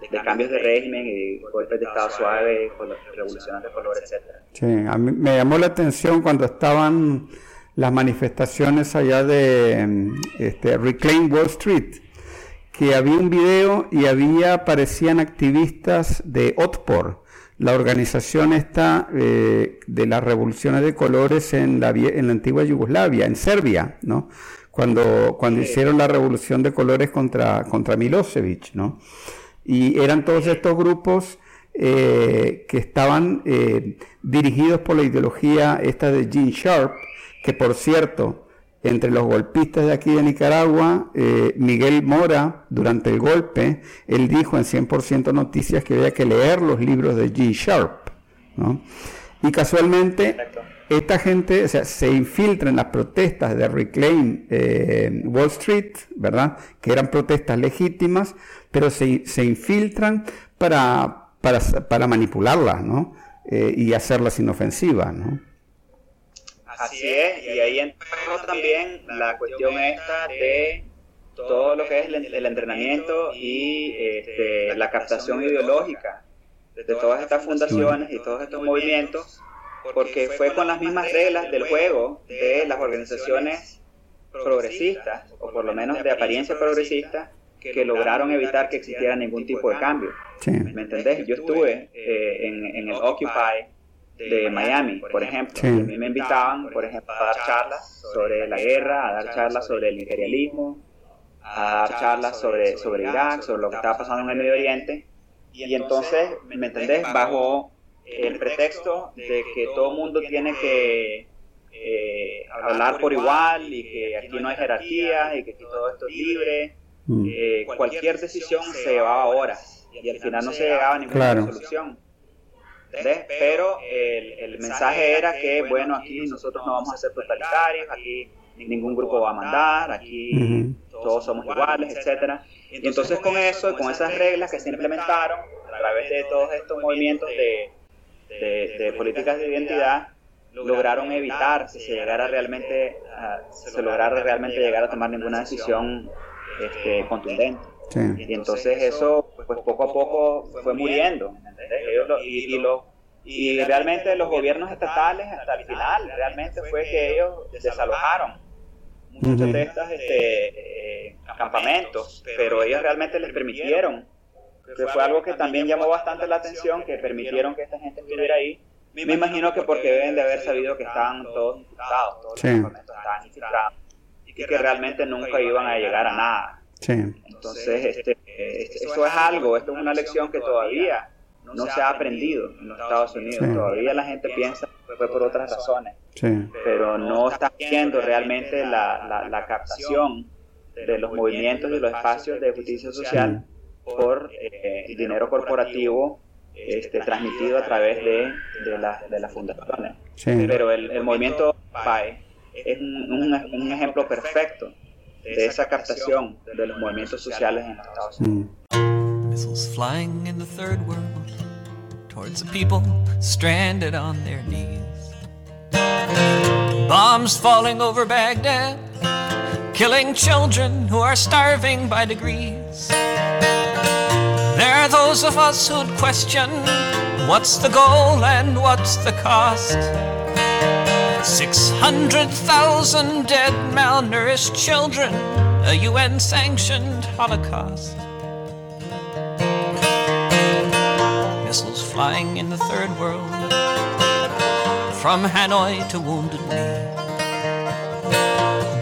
de- de cambios de régimen y golpes de Estado suave, revoluciones de color, etcétera. Sí, a mí me llamó la atención cuando estaban las manifestaciones allá de este, Reclaim Wall Street, que había un video y había, aparecían activistas de OTPOR, la organización esta eh, de las revoluciones de colores en la, en la antigua Yugoslavia, en Serbia, ¿no? Cuando, cuando hicieron la revolución de colores contra, contra Milosevic, ¿no? Y eran todos estos grupos eh, que estaban eh, dirigidos por la ideología esta de Gene Sharp, que por cierto, entre los golpistas de aquí de Nicaragua, eh, Miguel Mora, durante el golpe, él dijo en 100% Noticias que había que leer los libros de Gene Sharp, ¿no? Y casualmente, esta gente o sea, se infiltra en las protestas de Reclaim eh, Wall Street, ¿verdad? Que eran protestas legítimas, pero se, se infiltran para, para, para manipularlas, ¿no? Eh, y hacerlas inofensivas, ¿no? Así es, y ahí entra también la cuestión esta de todo lo que es el, el entrenamiento y este, la captación ideológica de todas estas fundaciones y todos estos movimientos, porque fue con las mismas reglas del juego de las organizaciones progresistas, o por lo menos de apariencia progresista, que lograron evitar que existiera ningún tipo de cambio. ¿Me entendés? Yo estuve eh, en, en el Occupy de Miami, por ejemplo. Sí. A mí me invitaban, por ejemplo, a dar charlas sobre la guerra, a dar charlas sobre el imperialismo, a dar charlas sobre, sobre Irak, sobre lo que estaba pasando en el Medio Oriente. Y entonces, ¿me entendés? Bajo el pretexto de que todo el mundo tiene que eh, hablar por igual y que aquí no hay jerarquía y que aquí todo esto es libre. Mm. Eh, cualquier decisión se llevaba horas y al final no se llegaba a ninguna Claro. solución. ¿Entendés? Pero el, el mensaje era que, bueno, aquí nosotros no vamos a ser totalitarios, aquí ningún grupo va a mandar, aquí todos somos iguales, etcétera. Y entonces con eso y con esas reglas que se implementaron a través de todos estos movimientos de, de, de políticas de identidad, lograron evitar que se llegara realmente, a- se lograra realmente llegar a tomar ninguna decisión este, contundente. Sí. Y entonces eso, pues poco a poco fue muriendo. Ellos lo- y, y lo- y realmente los gobiernos estatales hasta el final, realmente fue que ellos desalojaron muchos de estos este, eh, campamentos, pero ellos realmente les permitieron, que fue algo que también llamó bastante la atención, que permitieron que esta gente estuviera ahí. Me imagino que porque deben de haber sabido que estaban todos infiltrados, todos Sí. los campamentos estaban infiltrados, y que realmente nunca iban a llegar a nada. Sí. Entonces, este, eh, eso es algo, esto es una lección que todavía no se ha aprendido en los Estados Unidos. Sí. Todavía la gente piensa que fue por otras razones, Sí. pero no está viendo realmente la, la, la captación de los movimientos y los espacios de justicia social por eh, dinero corporativo este, transmitido a través de, de, las- de las fundaciones. Pero el, el movimiento PAE es un, un- un ejemplo perfecto de esa captación de los movimientos sociales en Estados Unidos. Mm. Missiles flying in the third world towards the people stranded on their knees. Bombs falling over Baghdad, killing children who are starving by degrees. There are those of us who'd question what's the goal and what's the cost. 600,000 dead malnourished children, a UN sanctioned Holocaust. Missiles flying in the third world, from Hanoi to Wounded Knee.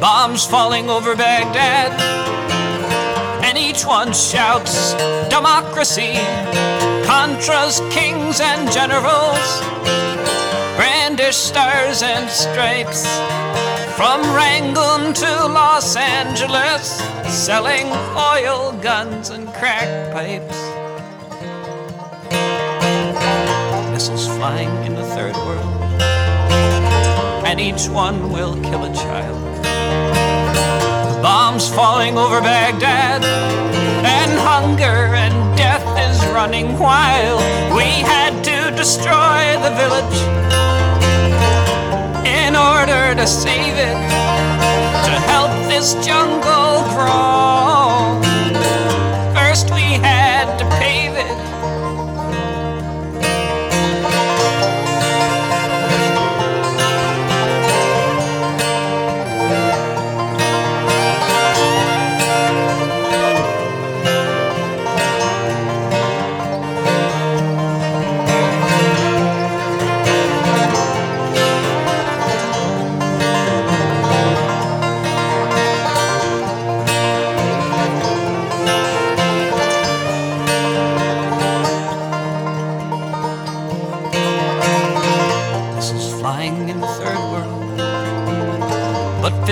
Bombs falling over Baghdad, and each one shouts democracy. Contras, kings, and generals brandish stars and stripes. From Rangoon to Los Angeles, selling oil, guns, and crack pipes. Missiles flying in the third world, and each one will kill a child. Bombs falling over Baghdad, and hunger and death is running wild. We had to destroy the village in order to save it, to help this jungle grow. First, we had to pave it.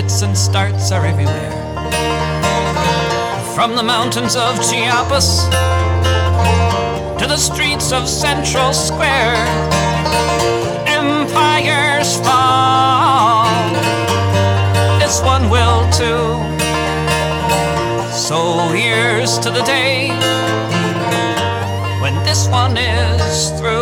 Fits and starts are everywhere. From the mountains of Chiapas to the streets of Central Square, empires fall. This one will too. So here's to the day when this one is through.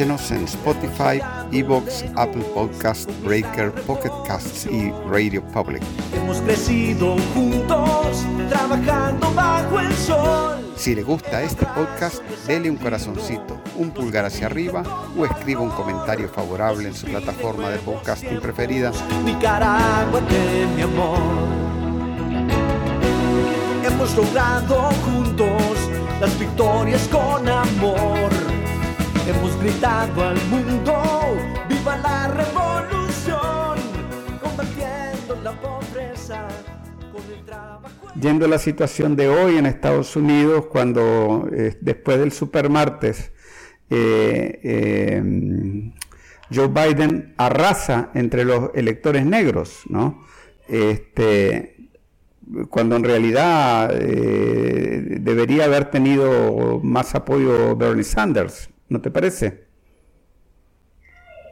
Escúchenos en Spotify, Evox, Apple Podcast, Breaker, Pocket Casts y Radio Public. Hemos crecido juntos, trabajando bajo el sol. Si le gusta este podcast, dele un corazoncito, un pulgar hacia arriba o escriba un comentario favorable en su plataforma de podcasting preferida. Nicaragua de mi amor. Hemos logrado juntos las victorias con amor. Hemos al mundo, viva la revolución, combatiendo la pobreza. Yendo a la situación de hoy en Estados Unidos, cuando eh, después del supermartes eh, eh, Joe Biden arrasa entre los electores negros, ¿no? Este, cuando en realidad debería haber tenido más apoyo Bernie Sanders, ¿no te parece?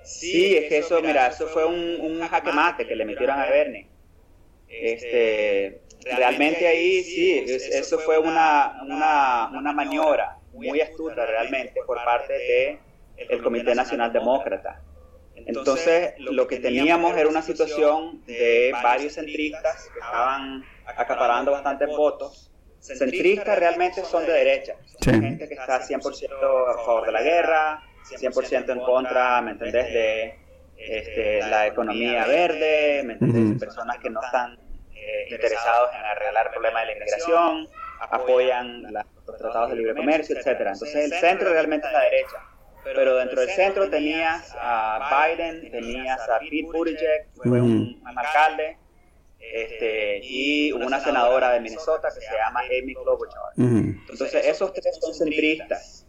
Sí, es que eso, mira, eso fue un, un mate que le metieron a Bernie. Este, realmente ahí sí, es- eso fue una, una, una maniobra muy astuta realmente por parte de el Comité Nacional Demócrata. Entonces, lo que teníamos era una situación de varios centristas que estaban acaparando bastantes votos. Centristas realmente son de derecha, son Sí. gente que está 100% a favor de la guerra, 100% en contra, ¿me entendés?, de este, la economía verde, ¿me entendés?, personas que no están eh, interesados en arreglar el problema de la inmigración, apoyan la- los tratados de libre comercio, etcétera. Entonces, el centro realmente es la derecha. Pero dentro del centro tenías a Biden, tenías a Pete Buttigieg, fue un, un alcalde, este, y una senadora de Minnesota que se llama Amy Klobuchar. Ujú. Entonces, esos tres son centristas.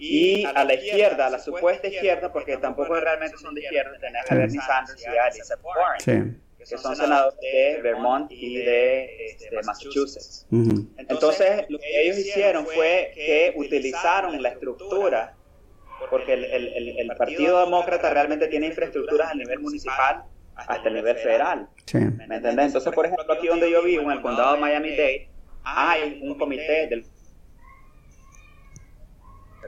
Y a la izquierda, a la supuesta izquierda, porque tampoco realmente son de izquierda, tenés a Bernie Sanders y a Elizabeth Warren, Sí. que son senadores de Vermont y de este, Massachusetts. Ujú. Entonces, lo que ellos hicieron fue que utilizaron la estructura porque el, el- el- el Partido Demócrata realmente tiene infraestructuras a nivel municipal hasta el nivel federal. Sí. ¿Me entendés? Entonces, por ejemplo, aquí donde yo vivo, en el condado de Miami-Dade, hay un comité del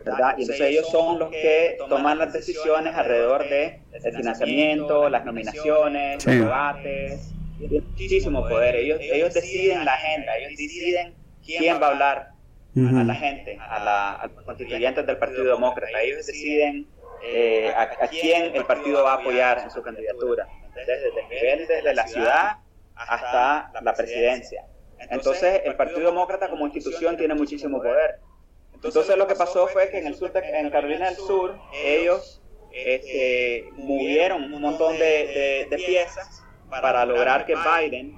¿verdad? Y entonces ellos son los que toman las decisiones alrededor de el financiamiento, las nominaciones, Sí. los debates, muchísimo poder. Ellos, ellos deciden la agenda, ellos deciden quién va a hablar a la gente, a, la- a los constituyentes del Partido Demócrata. Ellos deciden eh, a, a quién el partido va a apoyar en su candidatura, desde el nivel de la ciudad hasta la presidencia. Entonces, el Partido Demócrata como institución tiene muchísimo poder. Entonces, lo que pasó fue que en el sur, en Carolina del Sur, ellos este, movieron un montón de, de- piezas para lograr que Biden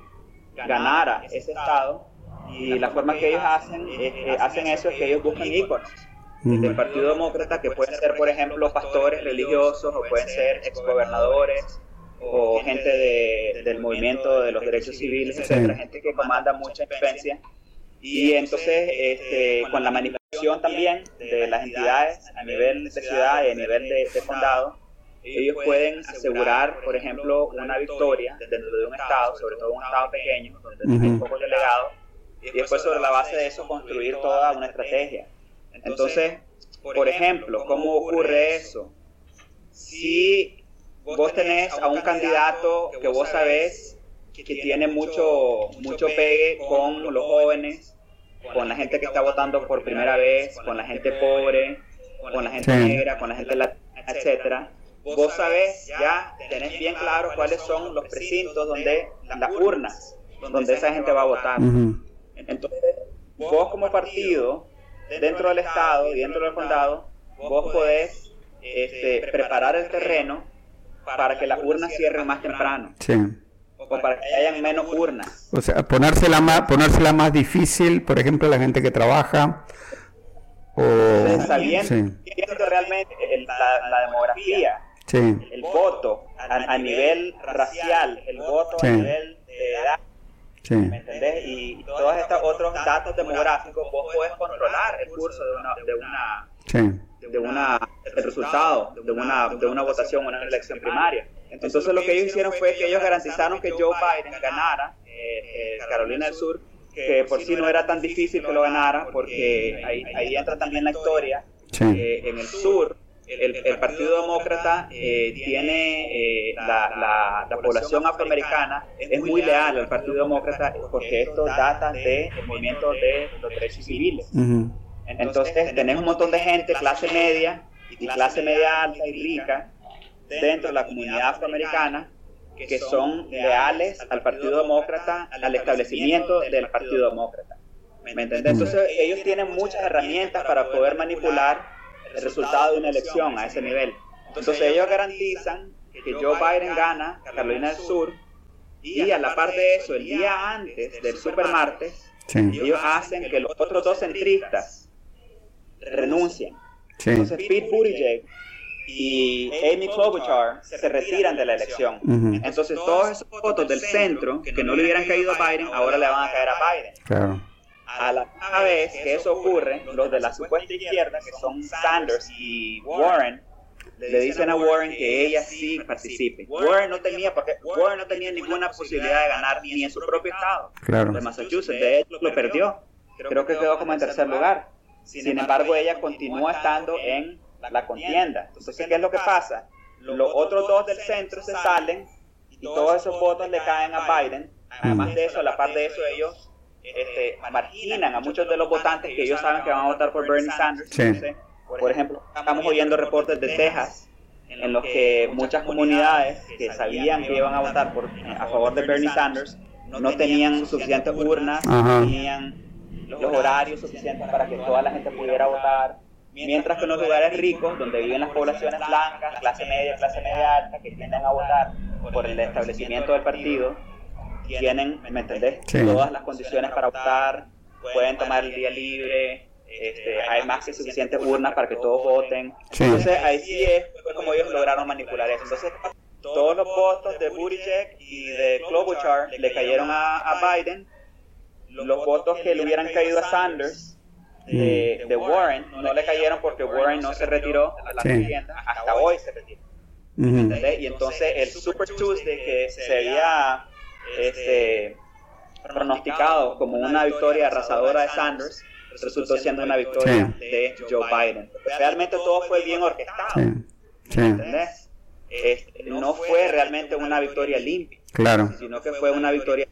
ganara ese estado. Y la forma que ellos hacen, es- eh, hacen eso es que ellos buscan íconos del Partido Demócrata, que pueden ser, por ejemplo, pastores religiosos, o pueden ser exgobernadores, o gente de- del movimiento de los derechos civiles, etcétera, gente que comanda mucha influencia. Y entonces, este, con la manipulación también de las entidades a nivel de ciudad y a nivel de, de condado, ellos pueden asegurar, por ejemplo, una victoria dentro de un estado, sobre todo un estado pequeño, donde hay Ujú. pocos delegados, y después sobre la base de eso construir toda una estrategia. Entonces, por ejemplo, ¿cómo ocurre eso? Si vos tenés a un candidato que vos sabés que tiene mucho, mucho pegue con los jóvenes, con la gente que está votando por primera vez, con la gente pobre, con la gente negra, con la gente latina, etcétera. Vos sabés, ya tenés bien claro cuáles son los precintos donde las urnas, donde esa gente va a votar. Entonces, vos como partido, dentro del estado y dentro del condado, vos podés este, preparar el terreno para que las urnas cierren más temprano Sí. o para que hayan menos urnas. O sea, ponérsela más, ponérsela más difícil, por ejemplo, la gente que trabaja. O... Sabiendo, Sí. realmente el- la, la demografía, Sí. el voto a, a nivel racial, el voto Sí. a nivel de edad, Sí. ¿me entendés? Y todos estos otros datos demográficos, vos podés controlar el curso de una, de una Sí. De una el resultado de una de una votación una elección primaria entonces lo que ellos hicieron fue que ellos garantizaron que Joe Biden ganara eh, eh, Carolina del Sur que por sí no era tan difícil que lo ganara porque ahí, ahí entra también la historia. Eh, en el sur el, el Partido Demócrata eh, tiene eh, la, la, la población afroamericana es muy leal al Partido Demócrata porque esto data del movimiento de los derechos civiles. Entonces tenés un montón de gente, clase media y clase media alta y rica, dentro de la comunidad afroamericana que son leales al Partido Demócrata, al establecimiento del Partido Demócrata. ¿Me entendés? Entonces ellos tienen muchas herramientas para poder manipular el resultado de una elección a ese nivel. Entonces ellos garantizan que Joe Biden gana Carolina del Sur y a la par de eso, el día antes del supermartes, ellos hacen que los otros dos centristas renuncien. Sí. Entonces Pete Buttigieg y Amy Klobuchar se retiran de la elección. Entonces todos esos votos del centro que no le hubieran caído a Biden, ahora le van a caer a Biden. Claro. A la misma vez que eso ocurre, los de la supuesta izquierda, que son Sanders y Warren, le dicen a Warren que ella sí participe. Warren no tenía, porque Warren no tenía ninguna posibilidad de ganar ni en su propio estado Claro. de Massachusetts. De hecho, lo perdió. Creo que quedó como en tercer lugar. Sin embargo, ella continúa estando en la contienda. Entonces, ¿qué es lo que pasa? Los otros dos del centro se salen y todos esos votos le caen a Biden. Además de eso, a la par de eso, ellos este, marginan a muchos de los votantes que ellos saben que van a votar por Bernie Sanders. Sí. Entonces, por ejemplo, estamos oyendo reportes de Texas en los que muchas comunidades que sabían que iban a votar por, a favor de Bernie Sanders no tenían suficientes urnas, no tenían los horarios suficientes para que toda la gente pudiera votar. Mientras que en los lugares ricos, donde viven las poblaciones blancas, clase media, clase media alta, que tienden a votar por el establecimiento del partido, tienen, ¿me entendés? Sí. Todas las condiciones para votar, pueden tomar el día libre, este, hay más que suficientes urnas para que todos voten. Sí. Entonces ahí sí es como ellos lograron manipular eso. Entonces todos los votos de Buttigieg y de Klobuchar le cayeron a, a Biden. Los votos que le hubieran caído a Sanders de, de Warren no le cayeron porque Warren no se retiró de la Sí. contienda, hasta hoy se retiró. Y entonces el Super Tuesday que se había este, pronosticado como una victoria arrasadora de Sanders, resultó siendo una victoria Sí. de Joe Biden. Realmente todo fue bien orquestado, Sí, sí, ¿entendés? Este, no fue realmente una victoria limpia, claro. sino que fue una victoria,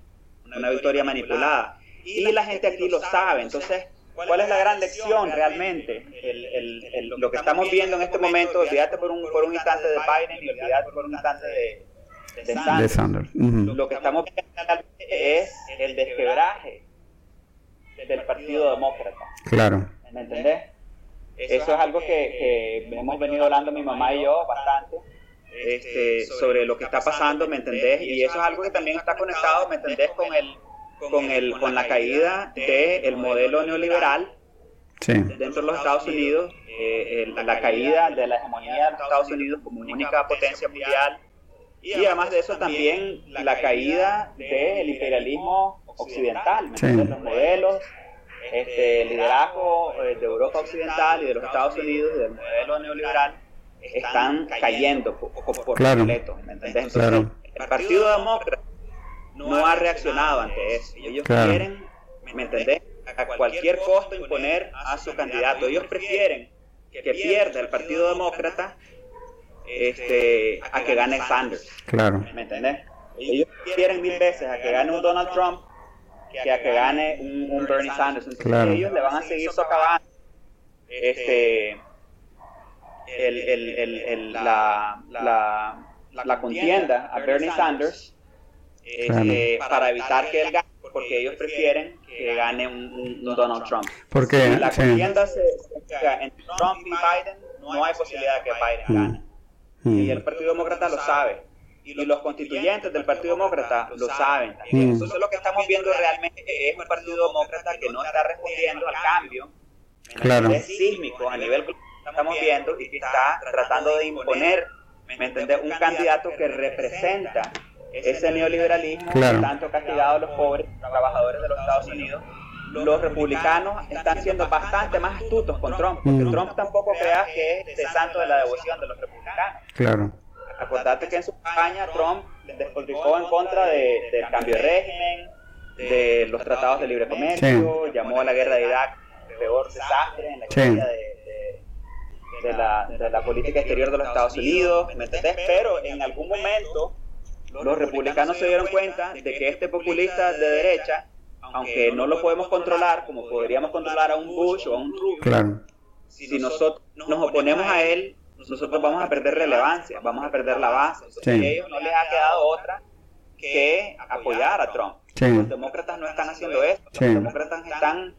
una victoria manipulada. Y la gente aquí lo sabe, entonces... ¿Cuál es la gran lección realmente? El- el- el- lo que estamos viendo en este momento, olvídate por un, por un instante de Biden y olvídate por un instante de, de De Sanders. Sanders. Ujú. Lo que estamos viendo es el desquebraje del Partido Demócrata. Claro. ¿Me entendés? Eso es algo que, que hemos venido hablando mi mamá y yo bastante este, sobre lo que está pasando, ¿me entendés? Y eso es algo que también está conectado, ¿me entendés? Con, el, con, el, con la caída del modelo neoliberal Sí, dentro de los Estados Unidos, eh, el- la caída de la hegemonía de los Estados Unidos como única potencia mundial y además de eso también la caída del imperialismo occidental, ¿me Sí. entiendes? los modelos, este, el liderazgo eh, de Europa occidental y de los Estados Unidos y del modelo neoliberal están cayendo por, por- Claro. completo, ¿me? Entonces, Claro. el Partido Demócrata no ha reaccionado ante eso. Ellos Claro. quieren, ¿me entendés? A cualquier costo imponer a su candidato. Ellos prefieren que pierda el Partido Demócrata este, a que gane Sanders. claro. ¿Me entendés? Ellos quieren mil veces a que gane un Donald Trump que a que gane un, un Bernie Sanders. Entonces Claro. ellos le van a seguir socavando este, el, el, el, el- la, la, la contienda a Bernie Sanders este, para evitar que él gane, porque ellos prefieren que gane un, Donald Trump. Porque, Si la sí. contienda se, se- entre Trump y Biden, no hay posibilidad de que Biden gane. Mm. Y el Partido Demócrata lo sabe. Y los constituyentes del Partido Demócrata lo saben. también. Mm. Entonces lo que estamos viendo realmente es un Partido Demócrata que no está respondiendo al cambio. Claro. Es sísmico a nivel global estamos viendo y que está tratando de imponer, ¿me entendés? Un candidato que representa ese neoliberalismo Claro. que tanto ha castigado a los pobres trabajadores de los Estados Unidos. Los republicanos están siendo bastante más astutos con Trump, porque Mm. Trump tampoco crea que es el santo de la devoción de los republicanos. Claro. Acordate que en su campaña Trump despotricó en contra de- del cambio de régimen, de los tratados de libre comercio, llamó a la guerra de Irak el peor desastre en la Sí. historia de, de- de la, de la política exterior de los Estados Unidos, ¿me entendés? Pero en algún momento los republicanos se dieron cuenta de que este populista de derecha, aunque no lo podemos controlar como podríamos controlar a un Bush o a un Trump, Claro. si nosotros nos oponemos a él, nosotros vamos a perder relevancia, vamos a perder la base. Entonces, Sí. a ellos no les ha quedado otra que apoyar a Trump. Sí. Los demócratas no están haciendo esto. Sí. Los demócratas están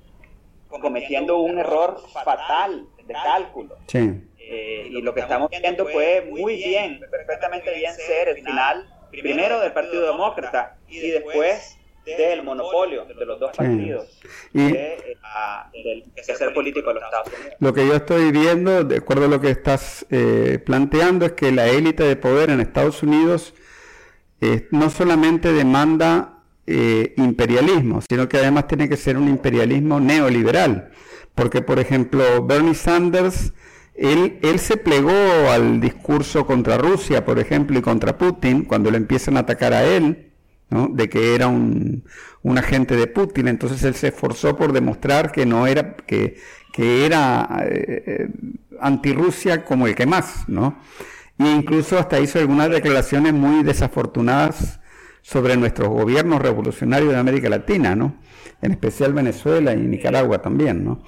cometiendo un error fatal de cálculo. Sí. Eh, y lo que estamos viendo puede muy bien, perfectamente bien ser el final, primero del Partido Demócrata y después del monopolio de los dos Sí. partidos Y- de, eh, del quehacer político de los Estados Unidos. Lo que yo estoy viendo, de acuerdo a lo que estás eh, planteando, es que la élite de poder en Estados Unidos eh, no solamente demanda eh, imperialismo, sino que además tiene que ser un imperialismo neoliberal. Porque, por ejemplo, Bernie Sanders, él, se plegó al discurso contra Rusia, por ejemplo, y contra Putin, cuando le empiezan a atacar a él, ¿no? de que era un, agente de Putin. Entonces él se esforzó por demostrar que no era, que, que era eh, antirrusia como el que más, ¿no? E incluso hasta hizo algunas declaraciones muy desafortunadas sobre nuestros gobiernos revolucionarios de América Latina, ¿no? En especial Venezuela y Nicaragua también, ¿no?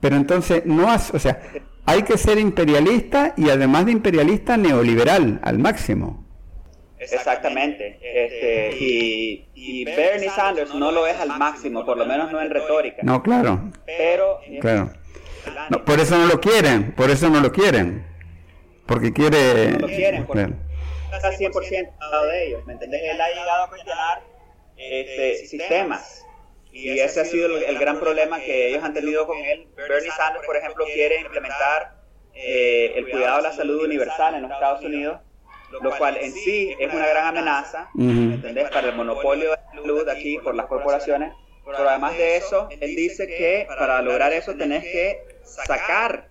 Pero entonces, no has, o sea, hay que ser imperialista y además de imperialista neoliberal al máximo. Exactamente. Este, y, y Bernie Sanders no lo es al máximo, por lo menos no en retórica. No, claro, Pero claro. No, por eso no lo quieren, por eso no lo quieren. Porque quiere... No lo quieren, porque- está 100% al lado de ellos, ¿me entendés? Él ha llegado a cuestionar este, sistemas. Y ese ha sido el, el gran problema que ellos han tenido con él. Bernie Sanders, por ejemplo, quiere implementar eh, el cuidado de la salud universal en los Estados Unidos, lo cual en sí es una gran amenaza, Ujú. ¿me entendés? Para el monopolio de salud aquí por las corporaciones, Pero además de eso, él dice que para lograr eso tenés que sacar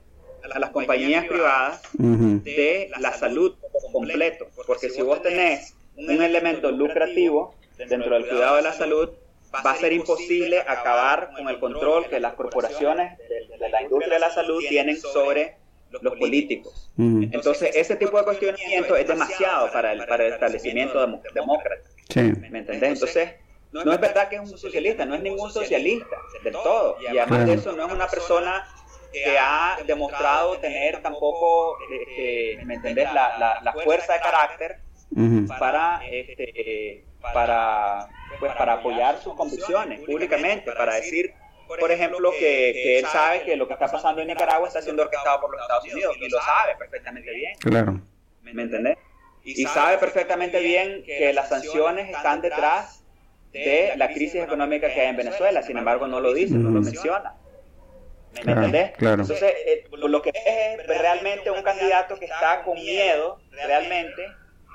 a las compañías privadas de la salud por completo. Porque si vos tenés un elemento lucrativo dentro del cuidado de la salud, va a ser imposible acabar con el control que las corporaciones de, de la industria de la salud tienen sobre los políticos. Entonces, ese tipo de cuestionamiento es demasiado para el, para el establecimiento demócrata. Sí. ¿Me entendés? Entonces, no es verdad que es un socialista, no es ningún socialista del todo. Y además de eso, no es una persona que ha demostrado tener tampoco, este, ¿me entendés? La, la, la fuerza de carácter para, este, para, pues, para apoyar sus convicciones públicamente, para decir, por ejemplo, que, que él sabe que lo que está pasando en Nicaragua está siendo orquestado por los Estados Unidos y lo sabe perfectamente bien. Claro. ¿Me entendés? Y sabe perfectamente bien que las sanciones están detrás de la crisis económica que hay en Venezuela, sin embargo no lo dice, no lo menciona. ¿Me Claro, entendés? claro. Entonces, eh, lo que es es realmente un candidato que está con miedo, realmente,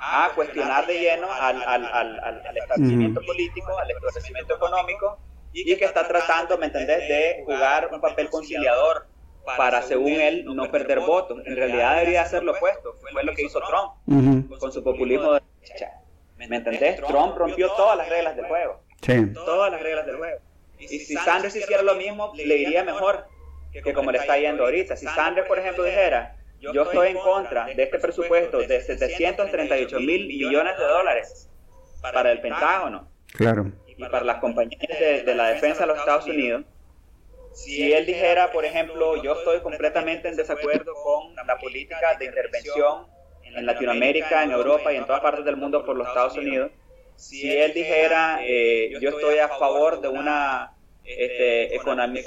a cuestionar de lleno al, al, al, al- al establecimiento político, al establecimiento económico, y que está tratando, ¿me entendés?, de jugar un papel conciliador para, según él, no perder votos. En realidad debería hacer lo opuesto. Fue lo que hizo Trump Ujú. con su populismo de derecha. ¿Me entendés? Trump rompió todas las reglas del juego. Sí. Todas las reglas del juego. Y si Sanders hiciera lo mismo, le iría mejor que como le está yendo ahorita. Si Sanders, por ejemplo, dijera, yo estoy en contra de este presupuesto de 738 mil millones de dólares para el Pentágono Claro. y para las compañías de, de la defensa de los Estados Unidos, si él dijera, por ejemplo, yo estoy completamente en desacuerdo con la política de intervención en Latinoamérica, en Europa y en todas partes del mundo por los Estados Unidos, si él dijera, eh, yo estoy a favor de una este,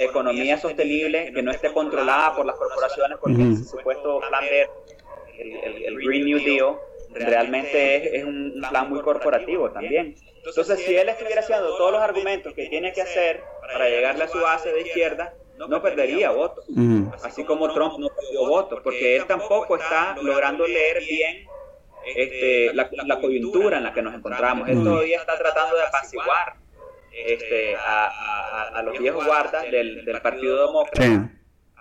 economía sostenible que no esté controlada por las corporaciones, porque el supuesto plan verde, el, el- el Green New Deal, realmente es, es un plan muy corporativo también. Entonces, si él estuviera haciendo todos los argumentos que tiene que hacer para llegarle a su base de izquierda, no perdería votos. Así como Trump no perdió votos, porque él tampoco está logrando leer bien este, la, la coyuntura en la que nos encontramos. Él todavía está tratando de apaciguar este, a, a- a los viejos guardas del, del Partido Demócrata.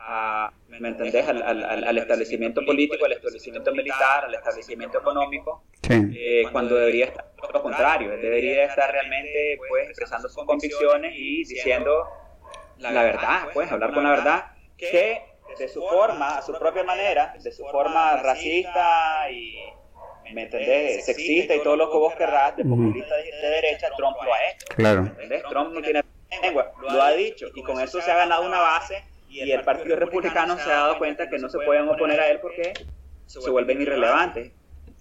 A, ¿me entendés? Al, al- al- al establecimiento político, al establecimiento militar, al establecimiento económico, eh, cuando debería estar lo contrario, debería estar realmente pues expresando sus convicciones y diciendo la verdad, pues hablar con la verdad, que de su forma, a su propia manera, de su forma racista y, ¿me entendés?, sexista y todo lo que vos querrás, de populista de, de derecha, Trump lo ha hecho. Claro. ¿entendés? Trump no tiene lengua, lo ha dicho, y con eso se ha ganado una base y el Partido Republicano se ha dado cuenta que no se pueden oponer a él porque se vuelven irrelevantes.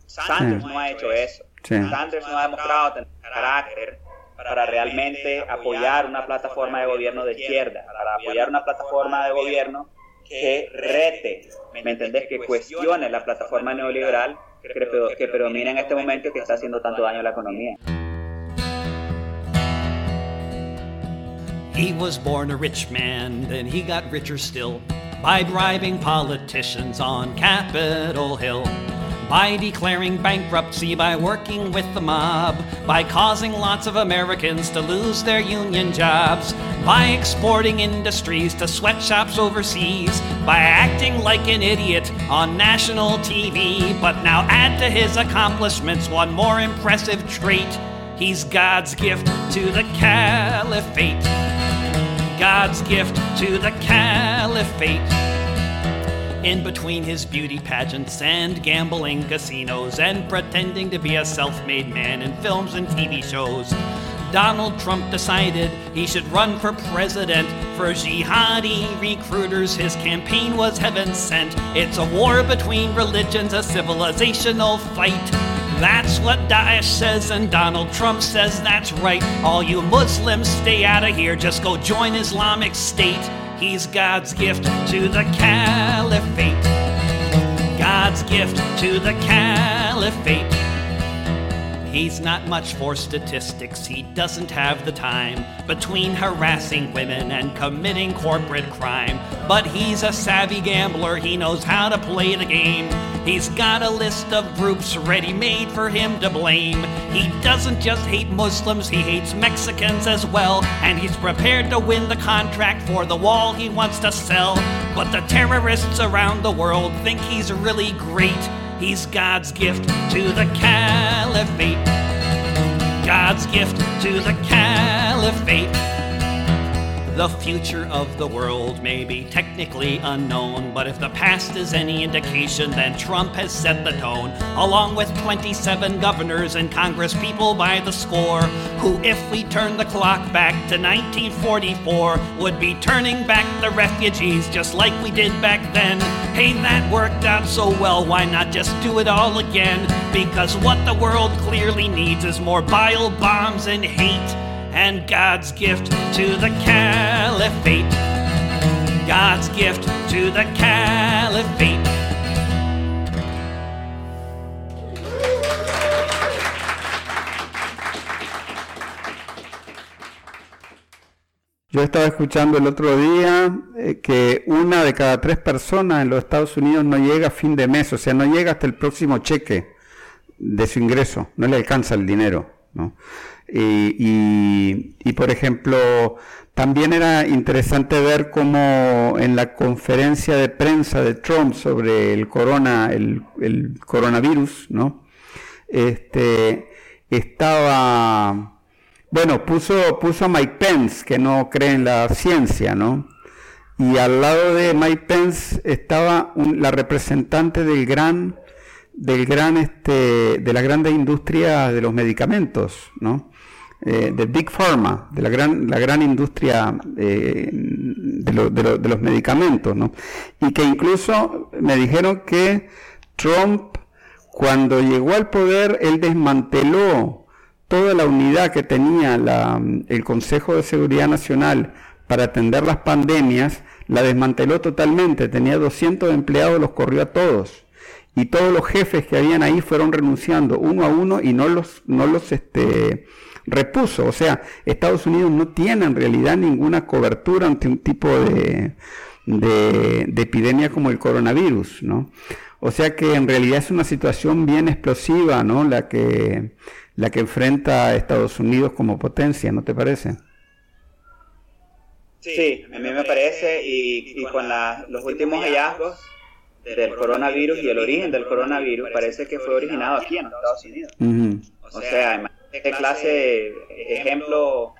Sanders Sí. no ha hecho eso. Sí. Sanders no ha demostrado tener carácter para realmente apoyar una plataforma de gobierno de izquierda, para apoyar una plataforma de gobierno que rete, ¿me entendés? Que cuestione la plataforma neoliberal que, pre- que predomina en este momento y que está haciendo tanto daño a la economía. He was born a rich man, then he got richer still by bribing politicians on Capitol Hill. By declaring bankruptcy, by working with the mob, by causing lots of Americans to lose their union jobs, by exporting industries to sweatshops overseas, by acting like an idiot on national TV. But now add to his accomplishments one more impressive trait. He's God's gift to the caliphate. God's gift to the caliphate. In between his beauty pageants and gambling casinos and pretending to be a self made man in films and TV shows, Donald Trump decided he should run for president. For jihadi recruiters, his campaign was heaven sent. It's a war between religions, a civilizational fight. That's what Daesh says, and Donald Trump says that's right. All you Muslims, stay out of here, just go join Islamic State. He's God's gift to the caliphate. God's gift to the caliphate. He's not much for statistics, he doesn't have the time between harassing women and committing corporate crime. But he's a savvy gambler, he knows how to play the game. He's got a list of groups ready made for him to blame. He doesn't just hate Muslims, he hates Mexicans as well. And he's prepared to win the contract for the wall he wants to sell. But the terrorists around the world think he's really great. He's God's gift to the caliphate. God's gift to the caliphate. The future of the world may be technically unknown, but if the past is any indication, then Trump has set the tone, along with 27 governors and Congress people by the score, who, if we turn the clock back to 1944, would be turning back the refugees just like we did back then. Hey, that worked out so well, why not just do it all again? Because what the world clearly needs is more bile bombs and hate and God's gift to the caliphate. God's gift to the caliphate. Yo estaba escuchando el otro día eh, que una de cada tres personas en los Estados Unidos no llega a fin de mes, o sea, no llega hasta el próximo cheque de su ingreso, no le alcanza el dinero. ¿no? Y, y, por ejemplo, también era interesante ver cómo en la conferencia de prensa de Trump sobre el corona, el, coronavirus, ¿no? Este estaba, bueno, puso, puso a Mike Pence, que no cree en la ciencia, ¿no? Y al lado de Mike Pence estaba la representante del gran, del gran, este, de la grande industria de los medicamentos, eh, de Big Pharma, de la gran, la gran industria eh, de, los medicamentos. Y que incluso me dijeron que Trump, cuando llegó al poder, él desmanteló toda la unidad que tenía la, el Consejo de Seguridad Nacional para atender las pandemias, la desmanteló totalmente, tenía 200 empleados, los corrió a todos. Y todos los jefes que habían ahí fueron renunciando uno a uno y no los, no los, este, repuso. O sea, Estados Unidos no tiene en realidad ninguna cobertura ante un tipo de, de, epidemia como el coronavirus, ¿no? O sea que en realidad es una situación bien explosiva, ¿no? La que, la que enfrenta Estados Unidos como potencia, ¿no te parece? Sí, a mí me parece, y, y con los últimos hallazgos del coronavirus y el origen del coronavirus, parece que fue originado aquí en Estados Unidos. O sea, qué clase, ejemplo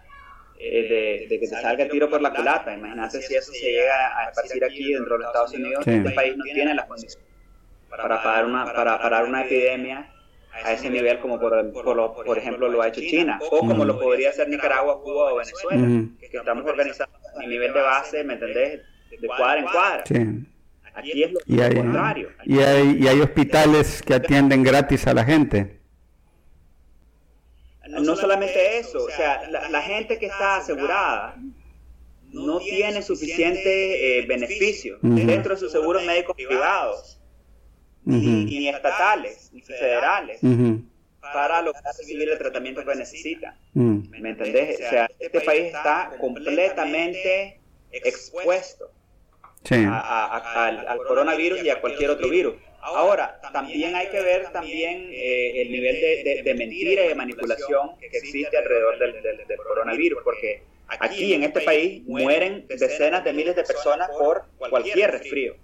eh, de, que se salga el tiro por la culata. Imagínate si eso se llega a esparcir aquí dentro de los Estados Unidos, este país no tiene las condiciones para parar una, para parar una epidemia a ese nivel como por, por, por, ejemplo lo ha hecho China o como lo podría hacer Nicaragua, Cuba o Venezuela, que estamos organizados a nivel de base, ¿me entendés? De cuadra en cuadra. Aquí es lo, y hay, contrario. y, hay, y hay hospitales que atienden gratis a la gente. No solamente eso, o sea, la, gente que está asegurada no tiene suficiente eh, beneficio dentro de sus seguros médicos privados, ni, estatales, ni federales, para lograr recibir el tratamiento que necesitan. ¿Me entendés? O sea, este país está completamente expuesto al coronavirus y a cualquier otro virus. Ahora, también hay que ver también eh, el nivel de, mentira y de manipulación que existe alrededor del, coronavirus, porque aquí en este país mueren decenas de miles de personas por cualquier resfrío,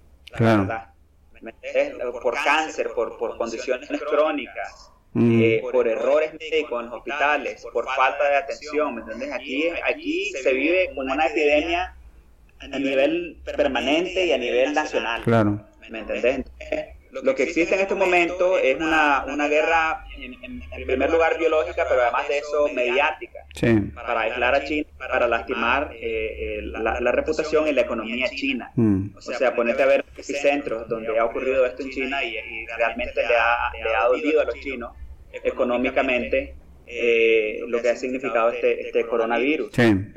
por cáncer, por, por condiciones crónicas, mm. eh, por errores médicos en los hospitales, por falta de atención, ¿me entiendes? Aquí, aquí se vive con una epidemia a nivel permanente y a nivel nacional. Claro. ¿Me entendés? Lo que existe en este momento es una, una guerra, en, primer lugar biológica, pero además de eso mediática, para aislar a China, para lastimar eh, eh, la, reputación y la economía china. Mm. O sea, ponete a ver epicentros donde ha ocurrido esto en China y, realmente le ha, le ha dolido a los chinos económicamente eh, lo que ha significado este, este coronavirus.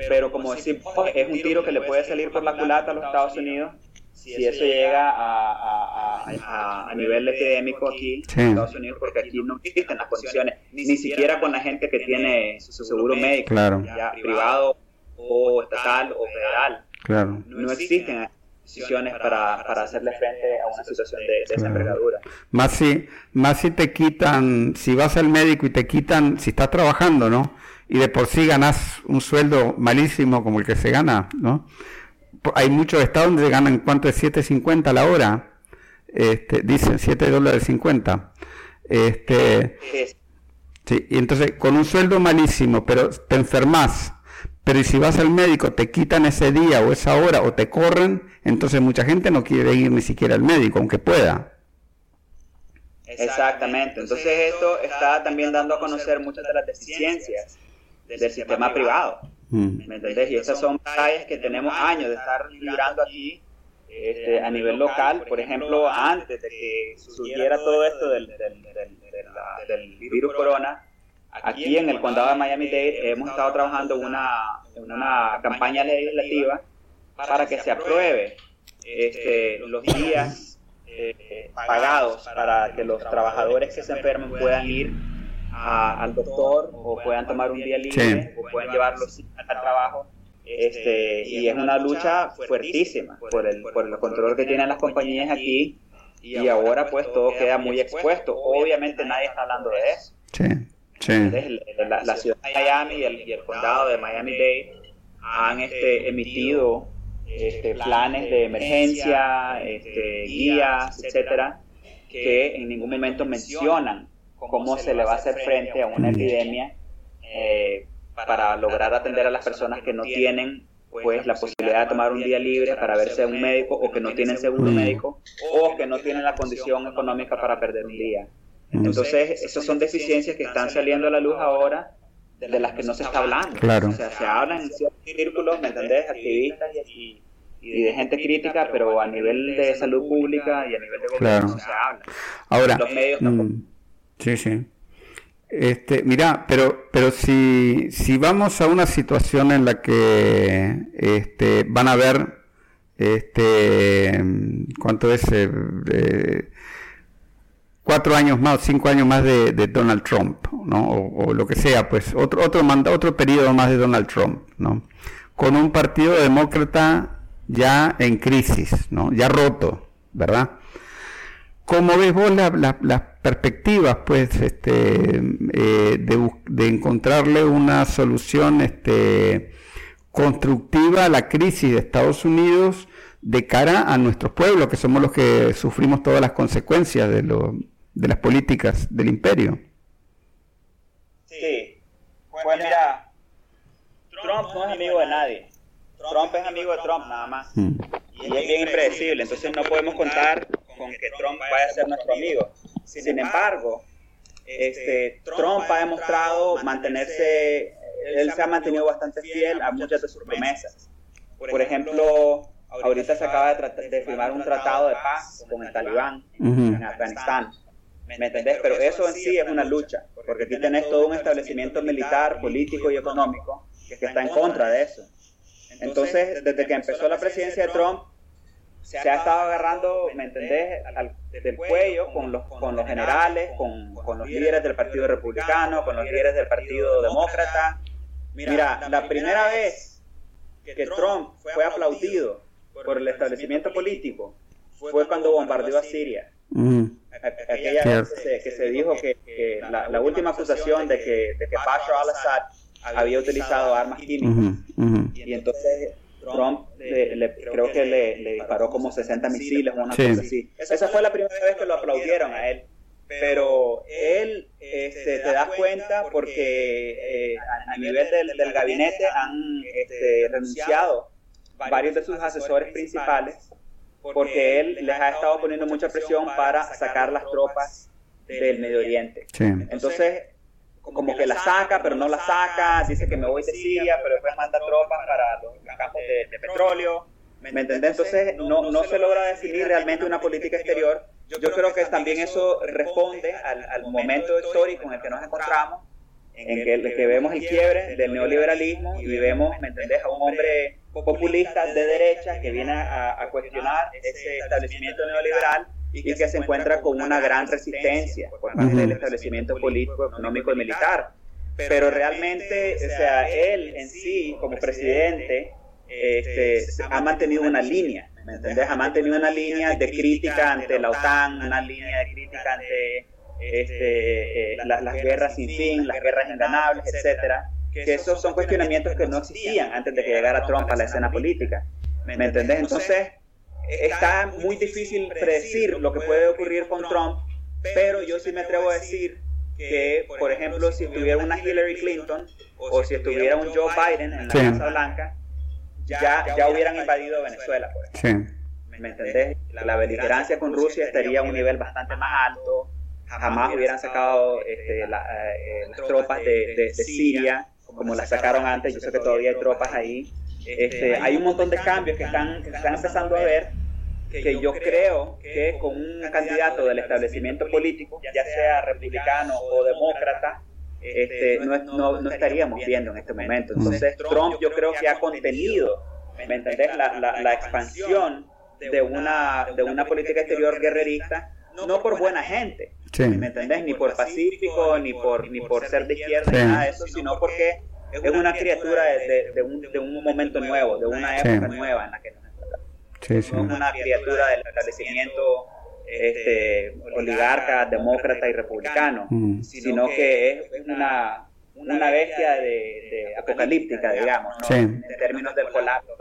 Pero como decimos, es un tiro que le puede salir por la culata a los Estados Unidos si eso llega a, a, a nivel epidémico aquí Sí. en Estados Unidos porque aquí no existen las condiciones, ni siquiera con la gente que tiene su seguro médico, Claro. ya privado o estatal o federal. Claro. No existen para, para hacerle frente a una situación de, de esa Claro. envergadura. Más si, más si te quitan, si vas al médico y te quitan, si estás trabajando, ¿no? Y de por sí ganas un sueldo malísimo como el que se gana, ¿no? Hay muchos estados donde ganan, ¿cuánto es? 7.50 la hora. Este, dicen 7 dólares 50. Este, Es- sí, y entonces con un sueldo malísimo, pero te enfermas. Pero y si vas al médico, te quitan ese día o esa hora o te corren, entonces mucha gente no quiere ir ni siquiera al médico, aunque pueda. Exactamente. Entonces esto está también dando a conocer muchas de las deficiencias del sistema privado. Mm. ¿Me entendés? Y esas son batallas que tenemos años de estar librando aquí este, a nivel local. Por ejemplo, antes de que surgiera todo esto del, del, del- del virus corona, aquí en el condado de Miami-Dade hemos estado trabajando una, en una campaña legislativa para que se apruebe este, los días eh, pagados para que los trabajadores que se enfermen puedan ir a- al doctor o puedan tomar un día libre Sí. o puedan llevarlos al trabajo. Este, y es una lucha fuertísima por el, por el control que tienen las compañías aquí y ahora pues todo queda muy expuesto. Obviamente nadie está hablando de eso. Sí, sí. Entonces, el- la, la ciudad de Miami y el, y el condado de Miami-Dade han este, emitido este, planes de emergencia, este, guías, etcétera, que en ningún momento mencionan cómo se le va a hacer frente a una Mm. epidemia eh, para lograr atender a las personas que no tienen pues la posibilidad de tomar un día libre para verse a un médico o que no tienen seguro Mm. médico o que no tienen la condición económica para perder un día. Entonces, esas son deficiencias que están saliendo a la luz ahora de las que no se está hablando. Claro. O sea, se hablan en ciertos círculos, ¿me entendés? Activistas y, y de gente crítica, pero a nivel de salud pública y a nivel de gobierno Claro. no se habla. Ahora, Los medios tampoco. mm, sí, sí. Este, mira, pero, pero si, si vamos a una situación en la que este, van a haber, este, ¿cuánto es? Eh, eh, cuatro años más, cinco años más de, Donald Trump, ¿no? O, lo que sea, pues otro otro manda, otro periodo más de Donald Trump, ¿no? Con un partido demócrata ya en crisis, ¿no? Ya roto, ¿verdad? ¿Cómo ves vos la- la- las perspectivas, pues, este, eh, de encontrarle una solución, este, constructiva a la crisis de Estados Unidos de cara a nuestros pueblos, que somos los que sufrimos todas las consecuencias de, lo- de las políticas del imperio? Sí. Pues mira, Trump no es amigo de nadie. Trump es amigo de Trump nada más. Mm. Y es bien impredecible, entonces no podemos contar con que Trump vaya a ser nuestro amigo. Sin embargo, este, Trump ha demostrado mantenerse, él se ha mantenido bastante fiel a muchas de sus promesas. Por ejemplo, ahorita se acaba de, de firmar un tratado de paz con el talibán en Afganistán. ¿Me entendés? Pero eso en sí es una lucha, porque aquí tenés todo un establecimiento militar, político y económico que está en contra de eso. Entonces, desde que empezó la presidencia de Trump, se ha estado agarrando, ¿me entendés?, al- del cuello con los, con los generales, con, con los líderes del Partido Republicano, con los líderes del Partido Demócrata. Mira, la primera vez que Trump fue aplaudido por el establecimiento político fue cuando bombardeó a Siria. Ujú. Aquella vez que se, que se dijo que, que la, la última acusación de que, de que Bashar al-Assad había utilizado armas químicas. Y entonces Trump le- le- creo que le, le disparó como 60 misiles o una Sí. cosa así. Esa fue la primera vez que lo aplaudieron a él. Pero él este, te das cuenta porque eh, a, a nivel del, del gabinete han este, renunciado varios de sus asesores principales porque él les ha estado poniendo mucha presión para sacar las tropas del Medio Oriente. Sí. Entonces, como que la saca, pero no la saca, dice que me voy de Siria, pero después manda tropas para los campos de, de petróleo. ¿Me entendés? Entonces, no, no se logra definir realmente una política exterior. Yo creo que también eso responde al, al momento histórico en el que nos encontramos, en que, que vemos el quiebre del neoliberalismo y vemos, ¿me entendés?, a un hombre populista de derecha que viene a, a cuestionar ese establecimiento neoliberal y que se encuentra con una gran resistencia por parte del establecimiento político, económico y militar. Pero realmente, o sea, él en sí, como presidente, este, ha mantenido una línea, ¿me entendés? Ha mantenido una línea de crítica ante la OTAN, una línea de crítica ante este, eh, las guerras sin fin, las guerras inganables, etcétera, que esos son cuestionamientos que no existían antes de que llegara Trump a la escena política. ¿Me entendés? Entonces, está muy difícil predecir lo que puede ocurrir con Trump, pero yo sí me atrevo a decir que, por ejemplo, si estuviera una Hillary Clinton o si estuviera un Joe Biden en la Casa Blanca, ya, ya hubieran invadido Venezuela, por ejemplo. ¿Me entendés? La beligerancia con Rusia estaría a un nivel bastante más alto, jamás hubieran sacado este, eh, las tropas de, de, Siria como las sacaron antes, yo sé que todavía hay tropas ahí. Este, hay un montón de cambios que están, están empezando a ver que yo creo que con un candidato del establecimiento político, ya sea republicano o demócrata, este, no, no, estaríamos viendo en este momento. Entonces, Trump yo creo que ha contenido, ¿me entendés?, la, la, la expansión de una, de una política exterior guerrerista, no por buena gente, ¿me entendés?, ni por pacífico, ni por, ni por ser de izquierda, ni nada de eso, sino porque es una criatura de, de, un, de un momento nuevo, de una época nueva en la que nos encontramos. No es una criatura del establecimiento este, oligarca, demócrata y republicano, mm. sino que es una, una bestia de, apocalíptica, digamos, en términos del colapso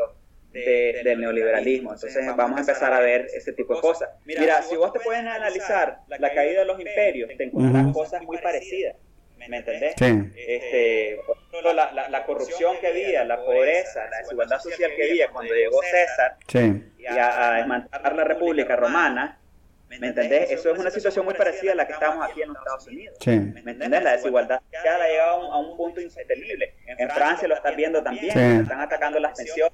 del neoliberalismo. Entonces vamos a empezar a ver ese tipo de cosas. Mira, si vos te puedes analizar la caída de los imperios, te encontrarás cosas muy parecidas. ¿Me entendés? Este, la, la, corrupción que había, la pobreza, la desigualdad social que había cuando llegó César a, a desmantelar la República Romana, ¿Me entendés? Eso es una situación muy parecida a la que estamos aquí en los Estados Unidos. ¿Me entendés? La desigualdad ya ha llegado a un punto insostenible. En Francia lo están viendo también. Están atacando las pensiones,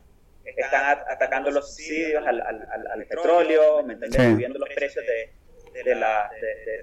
están atacando los subsidios al, al, al, petróleo, ¿me entendés? Subiendo los precios de, de, la,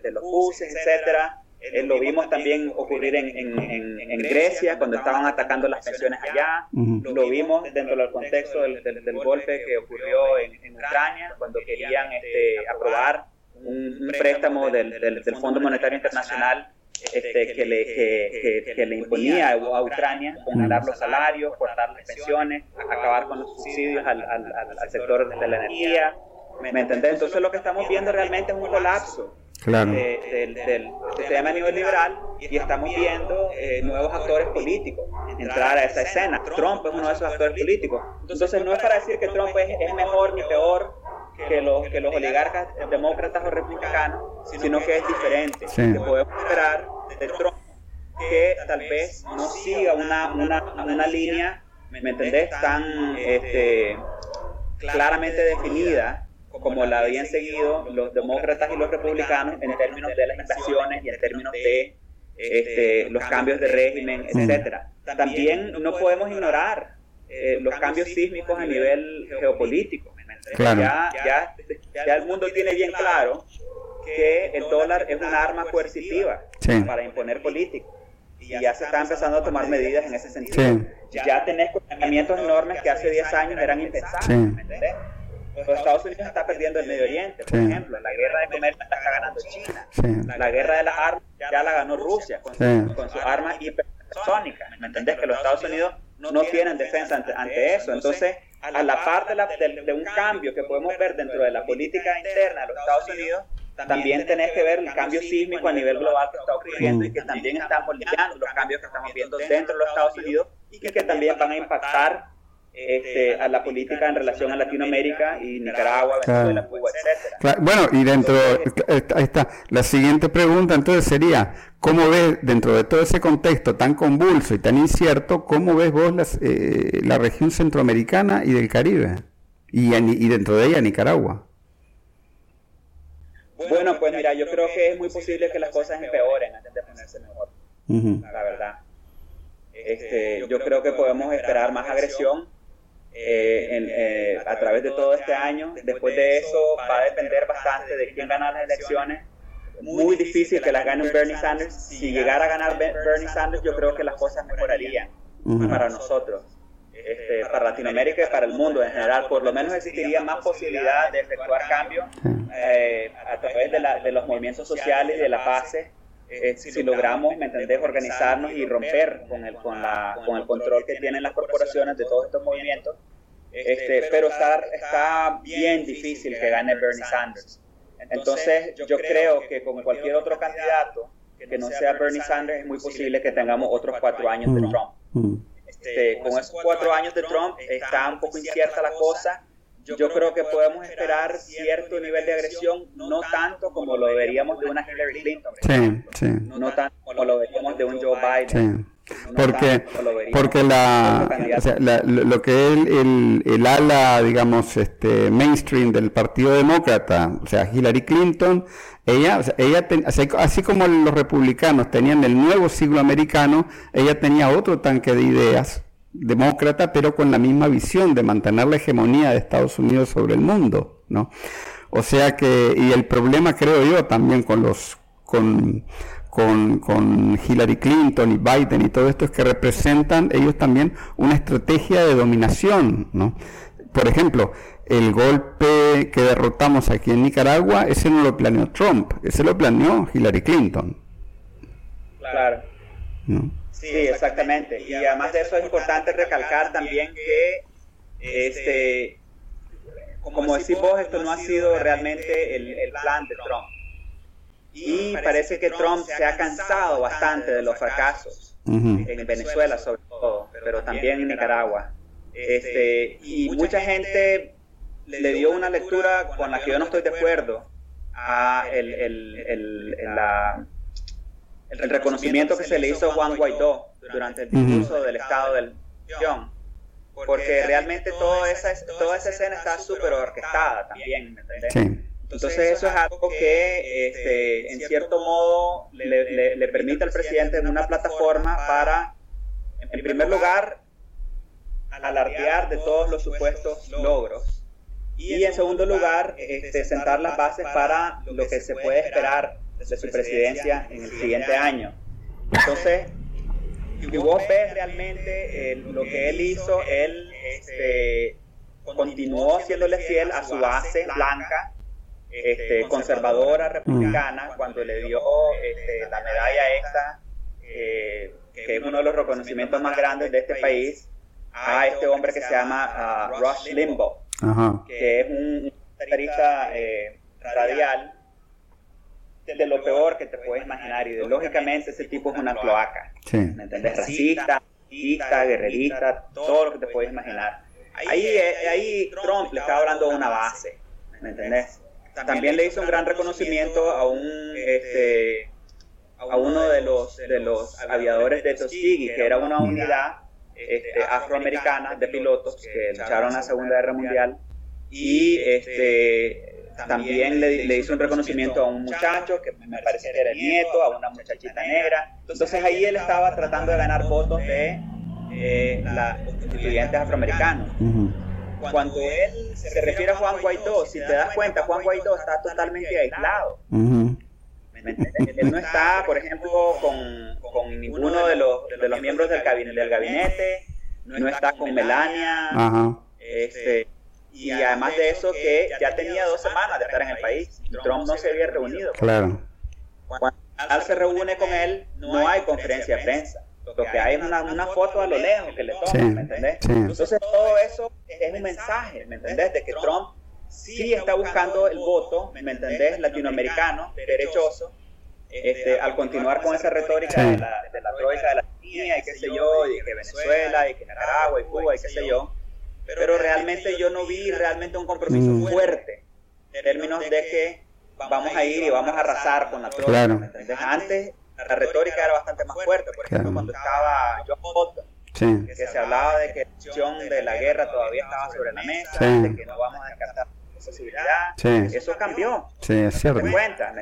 de, los buses, etcétera. Eh, lo vimos también ocurrir en, en, en, Grecia cuando estaban atacando las pensiones allá. Lo vimos dentro del contexto del, del, golpe que ocurrió en, Ucrania cuando querían este, aprobar un, préstamo del, del, Fondo Monetario Internacional este, que, le, que, que, le imponía a Ucrania congelar los salarios, cortar las pensiones, acabar con los subsidios al, al, al sector de la energía. ¿Me entendés? Entonces lo que estamos viendo realmente es un colapso claro. del, del, sistema neoliberal y estamos viendo eh, nuevos actores políticos entrar a esa escena. Trump es uno de esos actores políticos. Entonces no es para decir que Trump es, mejor ni peor que los, que los oligarcas demócratas o republicanos, sino que es diferente. Que podemos esperar de Trump que tal vez no siga una, una, una línea, ¿me entendés?, tan este, claramente definida como la habían seguido los demócratas y los republicanos en términos de las invasiones y en términos de este, los cambios de régimen, etcétera. También no podemos ignorar eh, los cambios sísmicos a nivel geopolítico. Ya, ya, ya, el mundo tiene bien claro que el dólar es una arma coercitiva para imponer política. Y ya se está empezando a tomar medidas en ese sentido. Ya tenés cuestionamientos enormes que hace 10 años eran impensables. Los Estados Unidos está perdiendo el Medio Oriente, por ejemplo. La guerra de comercio está ganando China. La guerra de las armas ya la ganó Rusia con, con sus armas hipersónicas. ¿Me entendés? Que los Estados Unidos no tienen defensa ante, eso. Entonces, a la parte de, un cambio que podemos ver dentro de la política interna de los Estados Unidos, también tenés que ver el cambio sísmico a nivel global que está ocurriendo y que también estamos moldeando los cambios que estamos viendo dentro de los Estados Unidos y que también van a impactar este, a la política en relación a Latinoamérica y Nicaragua, Venezuela, Cuba, etc. Bueno, y dentro, ahí está, la siguiente pregunta entonces sería, ¿cómo ves dentro de todo ese contexto tan convulso y tan incierto, cómo ves vos las, eh, la región centroamericana y del Caribe? Y, y dentro de ella Nicaragua. Bueno, pues mira, yo creo que es muy posible que las cosas empeoren antes de ponerse mejor, la verdad. Este, yo creo que podemos esperar más agresión eh, eh, a través de todo este año. Después de eso va a depender bastante de quién gana las elecciones. Muy difícil que las gane Bernie Sanders. Si llegara a ganar Bernie Sanders, yo creo que las cosas mejorarían para nosotros. este, para Latinoamérica y para el mundo en general. Por lo menos existiría más posibilidad de efectuar cambios eh, a través de, la, de, los movimientos sociales y de la paz. Eh, si logramos, ¿me entendés?, organizarnos y romper con el, con, la, con el control que tienen las corporaciones de todos estos movimientos. Este, pero está, está bien difícil que gane Bernie Sanders. Entonces, yo creo que con cualquier otro candidato que no sea Bernie Sanders, es muy posible que tengamos otros cuatro años de. Trump. Mm. Este, con esos cuatro años de Trump está un poco incierta la cosa. Yo creo que podemos esperar cierto nivel de agresión, no tanto como lo veríamos de una Hillary Clinton, sí, no tanto como lo veríamos de un Joe Biden. Porque, porque la, lo que es el, el, ala, digamos, este, mainstream del Partido Demócrata, o sea, Hillary Clinton, ella, ella así como los republicanos tenían el nuevo siglo americano, ella tenía otro tanque de ideas demócrata, pero con la misma visión de mantener la hegemonía de Estados Unidos sobre el mundo, ¿no? O sea que, y el problema creo yo también con los, con, con, con, Hillary Clinton y Biden y todo esto es que representan ellos también una estrategia de dominación, ¿no? Por ejemplo, el golpe que derrotamos aquí en Nicaragua, ese no lo planeó Trump, ese lo planeó Hillary Clinton. Claro. Sí, exactamente. Y además de eso es importante recalcar también que, este, como decís vos, esto no ha sido realmente el, el plan de Trump. Y parece que Trump se ha cansado bastante de los fracasos en Venezuela sobre todo, pero también en Nicaragua. Este, y mucha gente le dio una lectura con la que yo no estoy de acuerdo a el, el, el, el reconocimiento que se le hizo a Juan Guaidó durante el discurso del Estado del Nación. Porque realmente toda esa, toda esa escena está súper orquestada también, ¿me entendés? Entonces eso es algo que este, en cierto modo le, le, permite al presidente en una plataforma para, en primer lugar, alardear de todos los supuestos logros y en segundo lugar, este, sentar las bases para lo que se puede esperar de su presidencia en el siguiente año. Entonces, si vos ves realmente lo que él hizo, él este, continuó siéndole fiel a su base blanca, este, conservadora republicana mm. cuando le dio este, la medalla esta, eh, que es uno de los reconocimientos más grandes de este país, a este hombre que se llama uh, Rush Limbaugh, que es un comentarista eh, radial de lo peor que te puedes imaginar. Ideológicamente ese tipo es una cloaca. ¿Me entiendes? Racista, racista, guerrerista, todo lo que te puedes imaginar. Ahí, eh, ahí Trump le está hablando de una base. ¿Me entendés? También le hizo un gran reconocimiento a un este, a uno de los de los aviadores de Tuskegee, que era una unidad este, afroamericana de pilotos que lucharon en la Segunda Guerra Mundial y este también le, le, hizo un reconocimiento a un muchacho que me parece que era el nieto, a una muchachita negra. Entonces ahí él estaba tratando de ganar votos de eh, los constituyentes afroamericanos. Cuando él se refiere a Juan Guaidó, si te das cuenta, Juan Guaidó está totalmente aislado. Él no está, por ejemplo, con, con ninguno de los, de los miembros del gabinete, del gabinete no está con Melania. Este, y además de eso, que ya tenía dos semanas de estar en el país. Trump no se había reunido. Claro. Cuando él se reúne con él, no hay conferencia de prensa lo que hay es una, una foto a lo lejos que le toman, ¿me entendés? Entonces todo eso es un mensaje, ¿me entendés? De que Trump sí está buscando el voto, ¿me entendés? Latinoamericano, derechoso, este, al continuar con esa retórica de la, de la troika de la línea y qué sé yo, y que Venezuela, y que Nicaragua, y Cuba, y qué sé yo. Pero realmente yo no vi realmente un compromiso mm. fuerte en términos de que vamos a ir y vamos a arrasar con la troika, claro. Antes la retórica era bastante más fuerte. Por ejemplo, cuando estaba John Bolton, que se hablaba de que la opción de la guerra todavía estaba sobre la mesa, de que no vamos a descartar la posibilidad. Eso cambió. Sí, es cierto. cuenta,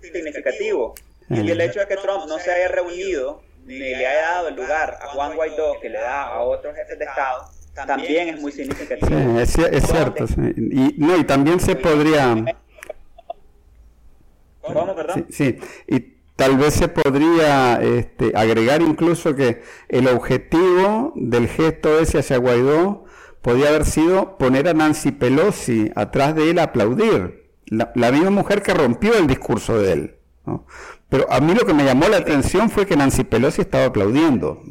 significativo. Y el hecho de que Trump no se haya reunido ni le haya dado el lugar a Juan Guaidó que le da a otros jefes de Estado, también es muy significativo. Sí, es, cierto. Y, no, y también se podría... ¿Cómo, perdón? Sí, sí. Y tal vez se podría este, agregar incluso que el objetivo del gesto ese hacia Guaidó podía haber sido poner a Nancy Pelosi atrás de él a aplaudir. La, misma mujer que rompió el discurso de él. Pero a mí lo que me llamó la atención fue que Nancy Pelosi estaba aplaudiendo.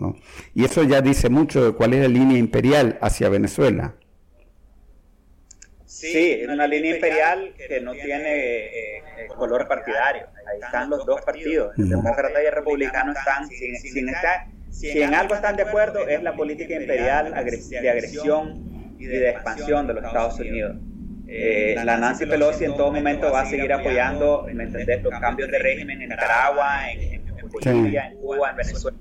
Y eso ya dice mucho de cuál es la línea imperial hacia Venezuela. Sí, es una línea imperial que no tiene eh, eh, color partidario. Ahí están los dos partidos, el demócrata y el republicano están sin, estar, si en algo están de acuerdo es la política imperial de agresión y de expansión de los Estados Unidos. Eh, la Nancy Pelosi en todo momento va a seguir apoyando, ¿me entendés? Los cambios de régimen en Nicaragua, en, Bolivia, en Cuba, en Venezuela.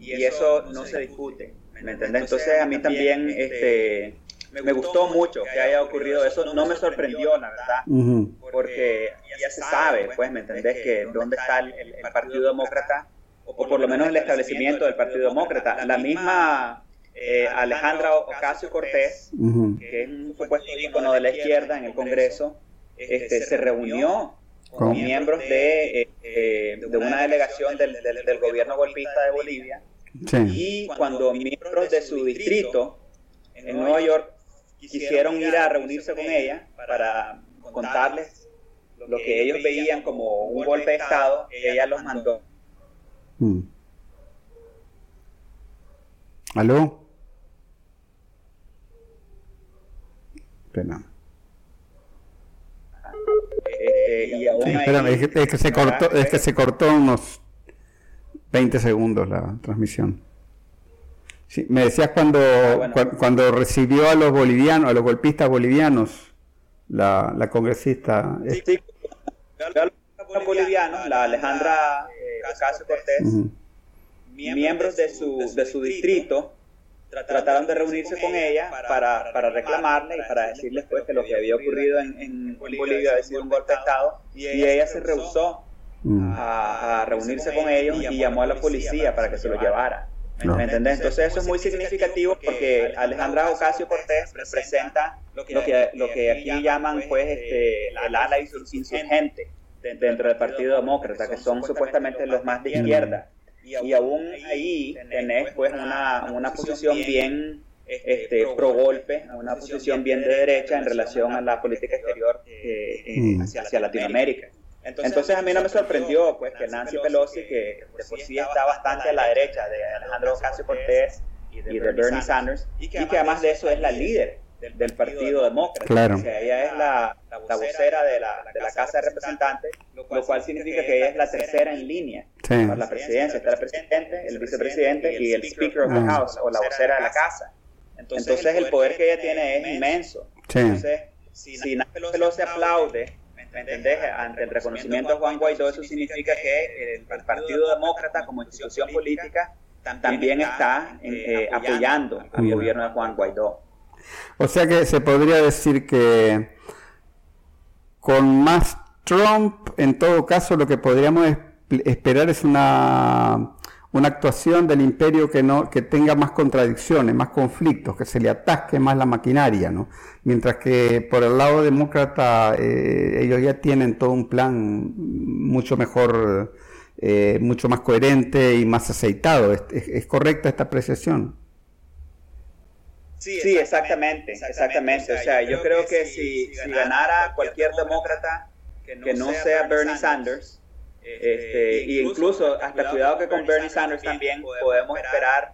Y eso no se discute, ¿me entendés? Entonces a mí también, este me gustó mucho que haya ocurrido eso, no me sorprendió, la verdad, porque ya se sabe, pues, ¿me entendés? Que dónde está el, Partido Demócrata, o por lo menos el establecimiento del Partido Demócrata. La misma eh, Alejandra Ocasio Cortés, que es un supuesto ícono de la izquierda en el Congreso, este, se reunió con miembros de, eh, eh, de una delegación del, del, gobierno golpista de Bolivia. Y cuando miembros de su distrito en Nueva York quisieron ir a reunirse con ella para contarles lo que ellos veían como un golpe de Estado, ella los mandó. Hmm. ¿Aló? Eh, espérame, es que, es que se cortó, es que se cortó unos 20 segundos la transmisión. Me decías cuando, ah, cuando recibió a los bolivianos, a los golpistas bolivianos, la, la congresista. Sí, los bolivianos, la Alejandra eh, Cortés, miembros de su, de su distrito, trataron de reunirse con ella para, para reclamarle y para decirles pues, que lo que había ocurrido en, en Bolivia había sido un golpe de Estado y ella se rehusó mm. a, a reunirse con ellos y llamó a la policía para que se lo llevara. ¿Me entendés? Entonces eso es muy significativo porque Alejandra Ocasio Cortés representa lo que, lo que aquí llaman pues este, el ala insurgente dentro del Partido Demócrata, que son supuestamente los más de izquierda. Y aún ahí tenés pues una, una posición bien este, pro golpe, una posición bien de derecha en relación a la política exterior eh, mm. hacia Latinoamérica. Entonces, a mí no me sorprendió pues que Nancy Pelosi, que de por sí está bastante a la derecha de Alejandro Ocasio Cortés y de Bernie Sanders, y que además de eso es la líder del Partido Demócrata. Claro. O sea, ella es la, la vocera de la, de la Casa de Representantes, lo cual significa que ella es la tercera en línea para la presidencia. Está el presidente, el vicepresidente y el Speaker of the ah. House, o la vocera de la Casa. Entonces, el poder que ella tiene es inmenso. Entonces, si Nancy Pelosi aplaude ¿me entendés? Ante el reconocimiento de Juan Guaidó, eso significa que el, Partido Demócrata como institución política también está eh, apoyando al gobierno de Juan Guaidó. O sea que se podría decir que con más Trump, en todo caso, lo que podríamos esperar es una una actuación del imperio que no que tenga más contradicciones, más conflictos, que se le atasque más la maquinaria, ¿no? Mientras que por el lado demócrata eh, ellos ya tienen todo un plan mucho mejor, eh, mucho más coherente y más aceitado. ¿Es, correcta esta apreciación? Sí, exactamente, exactamente. O sea, yo creo que si, si ganara cualquier demócrata que no sea Bernie Sanders, este, y incluso, hasta cuidado que con Bernie Sanders también podemos esperar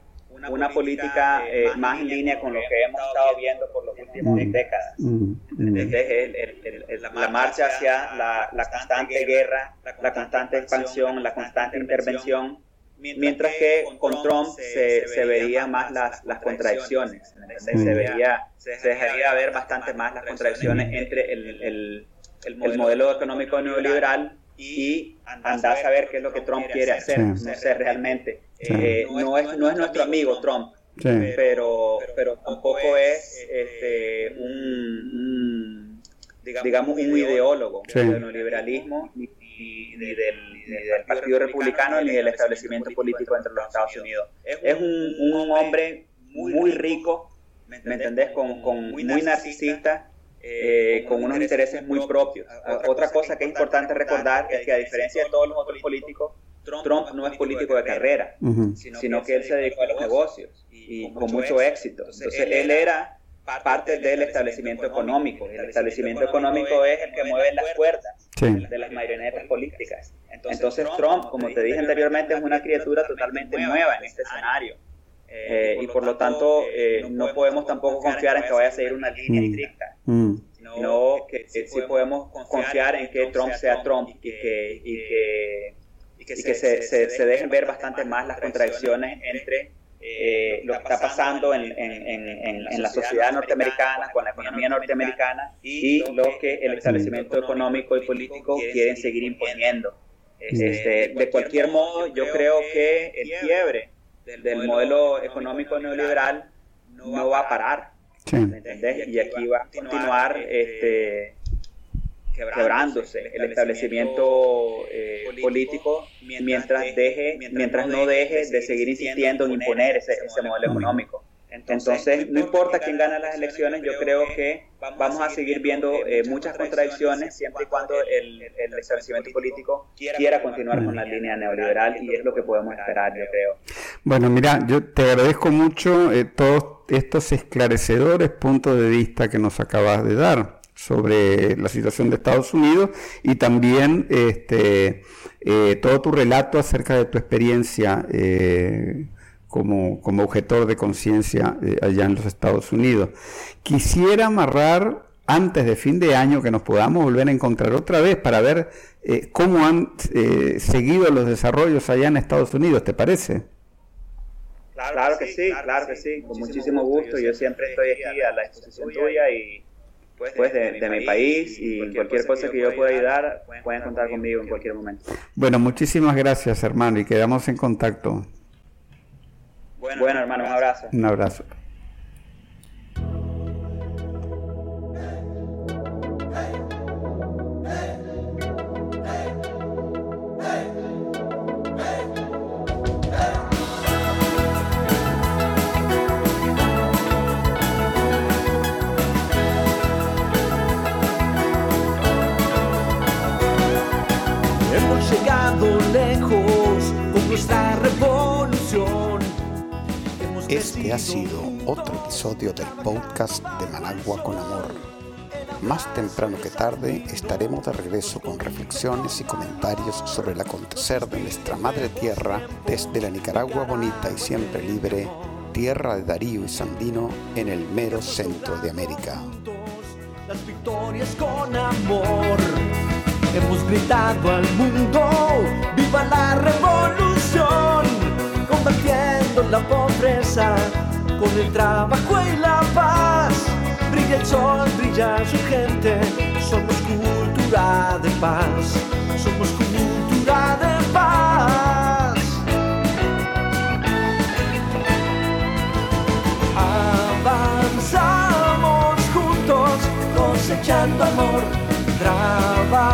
una política eh, eh, más en línea con lo que hemos estado viendo por las últimas mm. décadas. Mm. Mm. la marcha hacia la, constante guerra, la constante expansión, la constante intervención, mientras que con Trump se, se verían más las, las contradicciones. Se, vería, se dejaría ver bastante más las contradicciones entre el, el, el modelo económico neoliberal y andar a saber qué es lo que Trump quiere hacer. No sé realmente. Eh, no, es, no es nuestro amigo Trump, pero, pero tampoco es este, un, digamos, un ideólogo del neoliberalismo ni, del, del, Partido Republicano ni del establecimiento político entre los Estados Unidos. Es un, un hombre muy rico, ¿me entendés? Con, con muy narcisista eh, con unos intereses muy propios. Otra cosa que es importante recordar es que a diferencia de todos los otros políticos, Trump no es político de carrera, sino que él se dedicó a los negocios y con mucho éxito. Entonces él era parte del establecimiento económico. El establecimiento económico es el que mueve las cuerdas de las marionetas políticas. Entonces Trump, como te dije anteriormente, es una criatura totalmente nueva en este escenario. Eh, y por lo tanto eh, no podemos tampoco confiar en que vaya a seguir una línea estricta, mm. sino que, sí podemos confiar en que Trump sea Trump y que, y que, y que se, se, se dejen ver bastante más las contradicciones entre eh, lo que está pasando en, en, en, la sociedad norteamericana, con la economía norteamericana y lo que el establecimiento económico y político quieren seguir imponiendo. Este, de cualquier modo, yo creo que el quiebre del modelo económico neoliberal no va a parar. ¿me entendés? Y aquí va a continuar este, quebrándose el establecimiento eh, político mientras deje mientras no deje de seguir insistiendo en imponer ese, ese modelo económico. Entonces, no importa quién gana las elecciones, yo creo que vamos a seguir viendo eh, muchas contradicciones siempre y cuando el, el, establecimiento político quiera continuar con la línea neoliberal y es lo que podemos esperar, yo creo. Bueno, mira, yo te agradezco mucho eh, todos estos esclarecedores puntos de vista que nos acabas de dar sobre la situación de Estados Unidos y también este, eh, todo tu relato acerca de tu experiencia como, como objetor de conciencia eh, allá en los Estados Unidos. Quisiera amarrar antes de fin de año que nos podamos volver a encontrar otra vez para ver eh, cómo han eh, seguido los desarrollos allá en Estados Unidos, ¿te parece? Claro, que sí, claro que sí, con muchísimo gusto. Yo siempre estoy aquí a la disposición tuya y pues, pues de, de, mi país y cualquier cosa que yo pueda ayudar, pueden contar conmigo en cualquier momento. Bueno, muchísimas gracias hermano y quedamos en contacto. Bueno, hermano, un abrazo. Un abrazo. Este ha sido otro episodio del podcast de Managua con Amor. Más temprano que tarde estaremos de regreso con reflexiones y comentarios sobre el acontecer de nuestra madre tierra desde la Nicaragua bonita y siempre libre, tierra de Darío y Sandino en el mero centro de América. Las victorias con amor. Hemos gritado al mundo, viva la revolución combatiendo la pobreza con el trabajo y la paz. Brilla el sol, brilla su gente, somos cultura de paz, somos cultura de paz. Avanzamos juntos, cosechando amor, trabajamos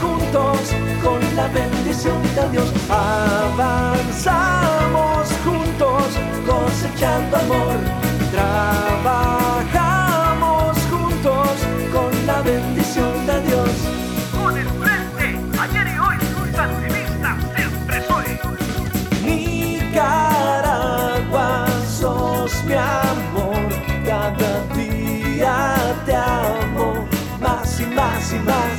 juntos con la bendición de Dios. Avanzamos juntos cosechando amor. Trabajamos juntos con la bendición de Dios. Con el frente, ayer y hoy, siempre soy. Nicaragua, sos mi amor. Cada día te amo más y más y más.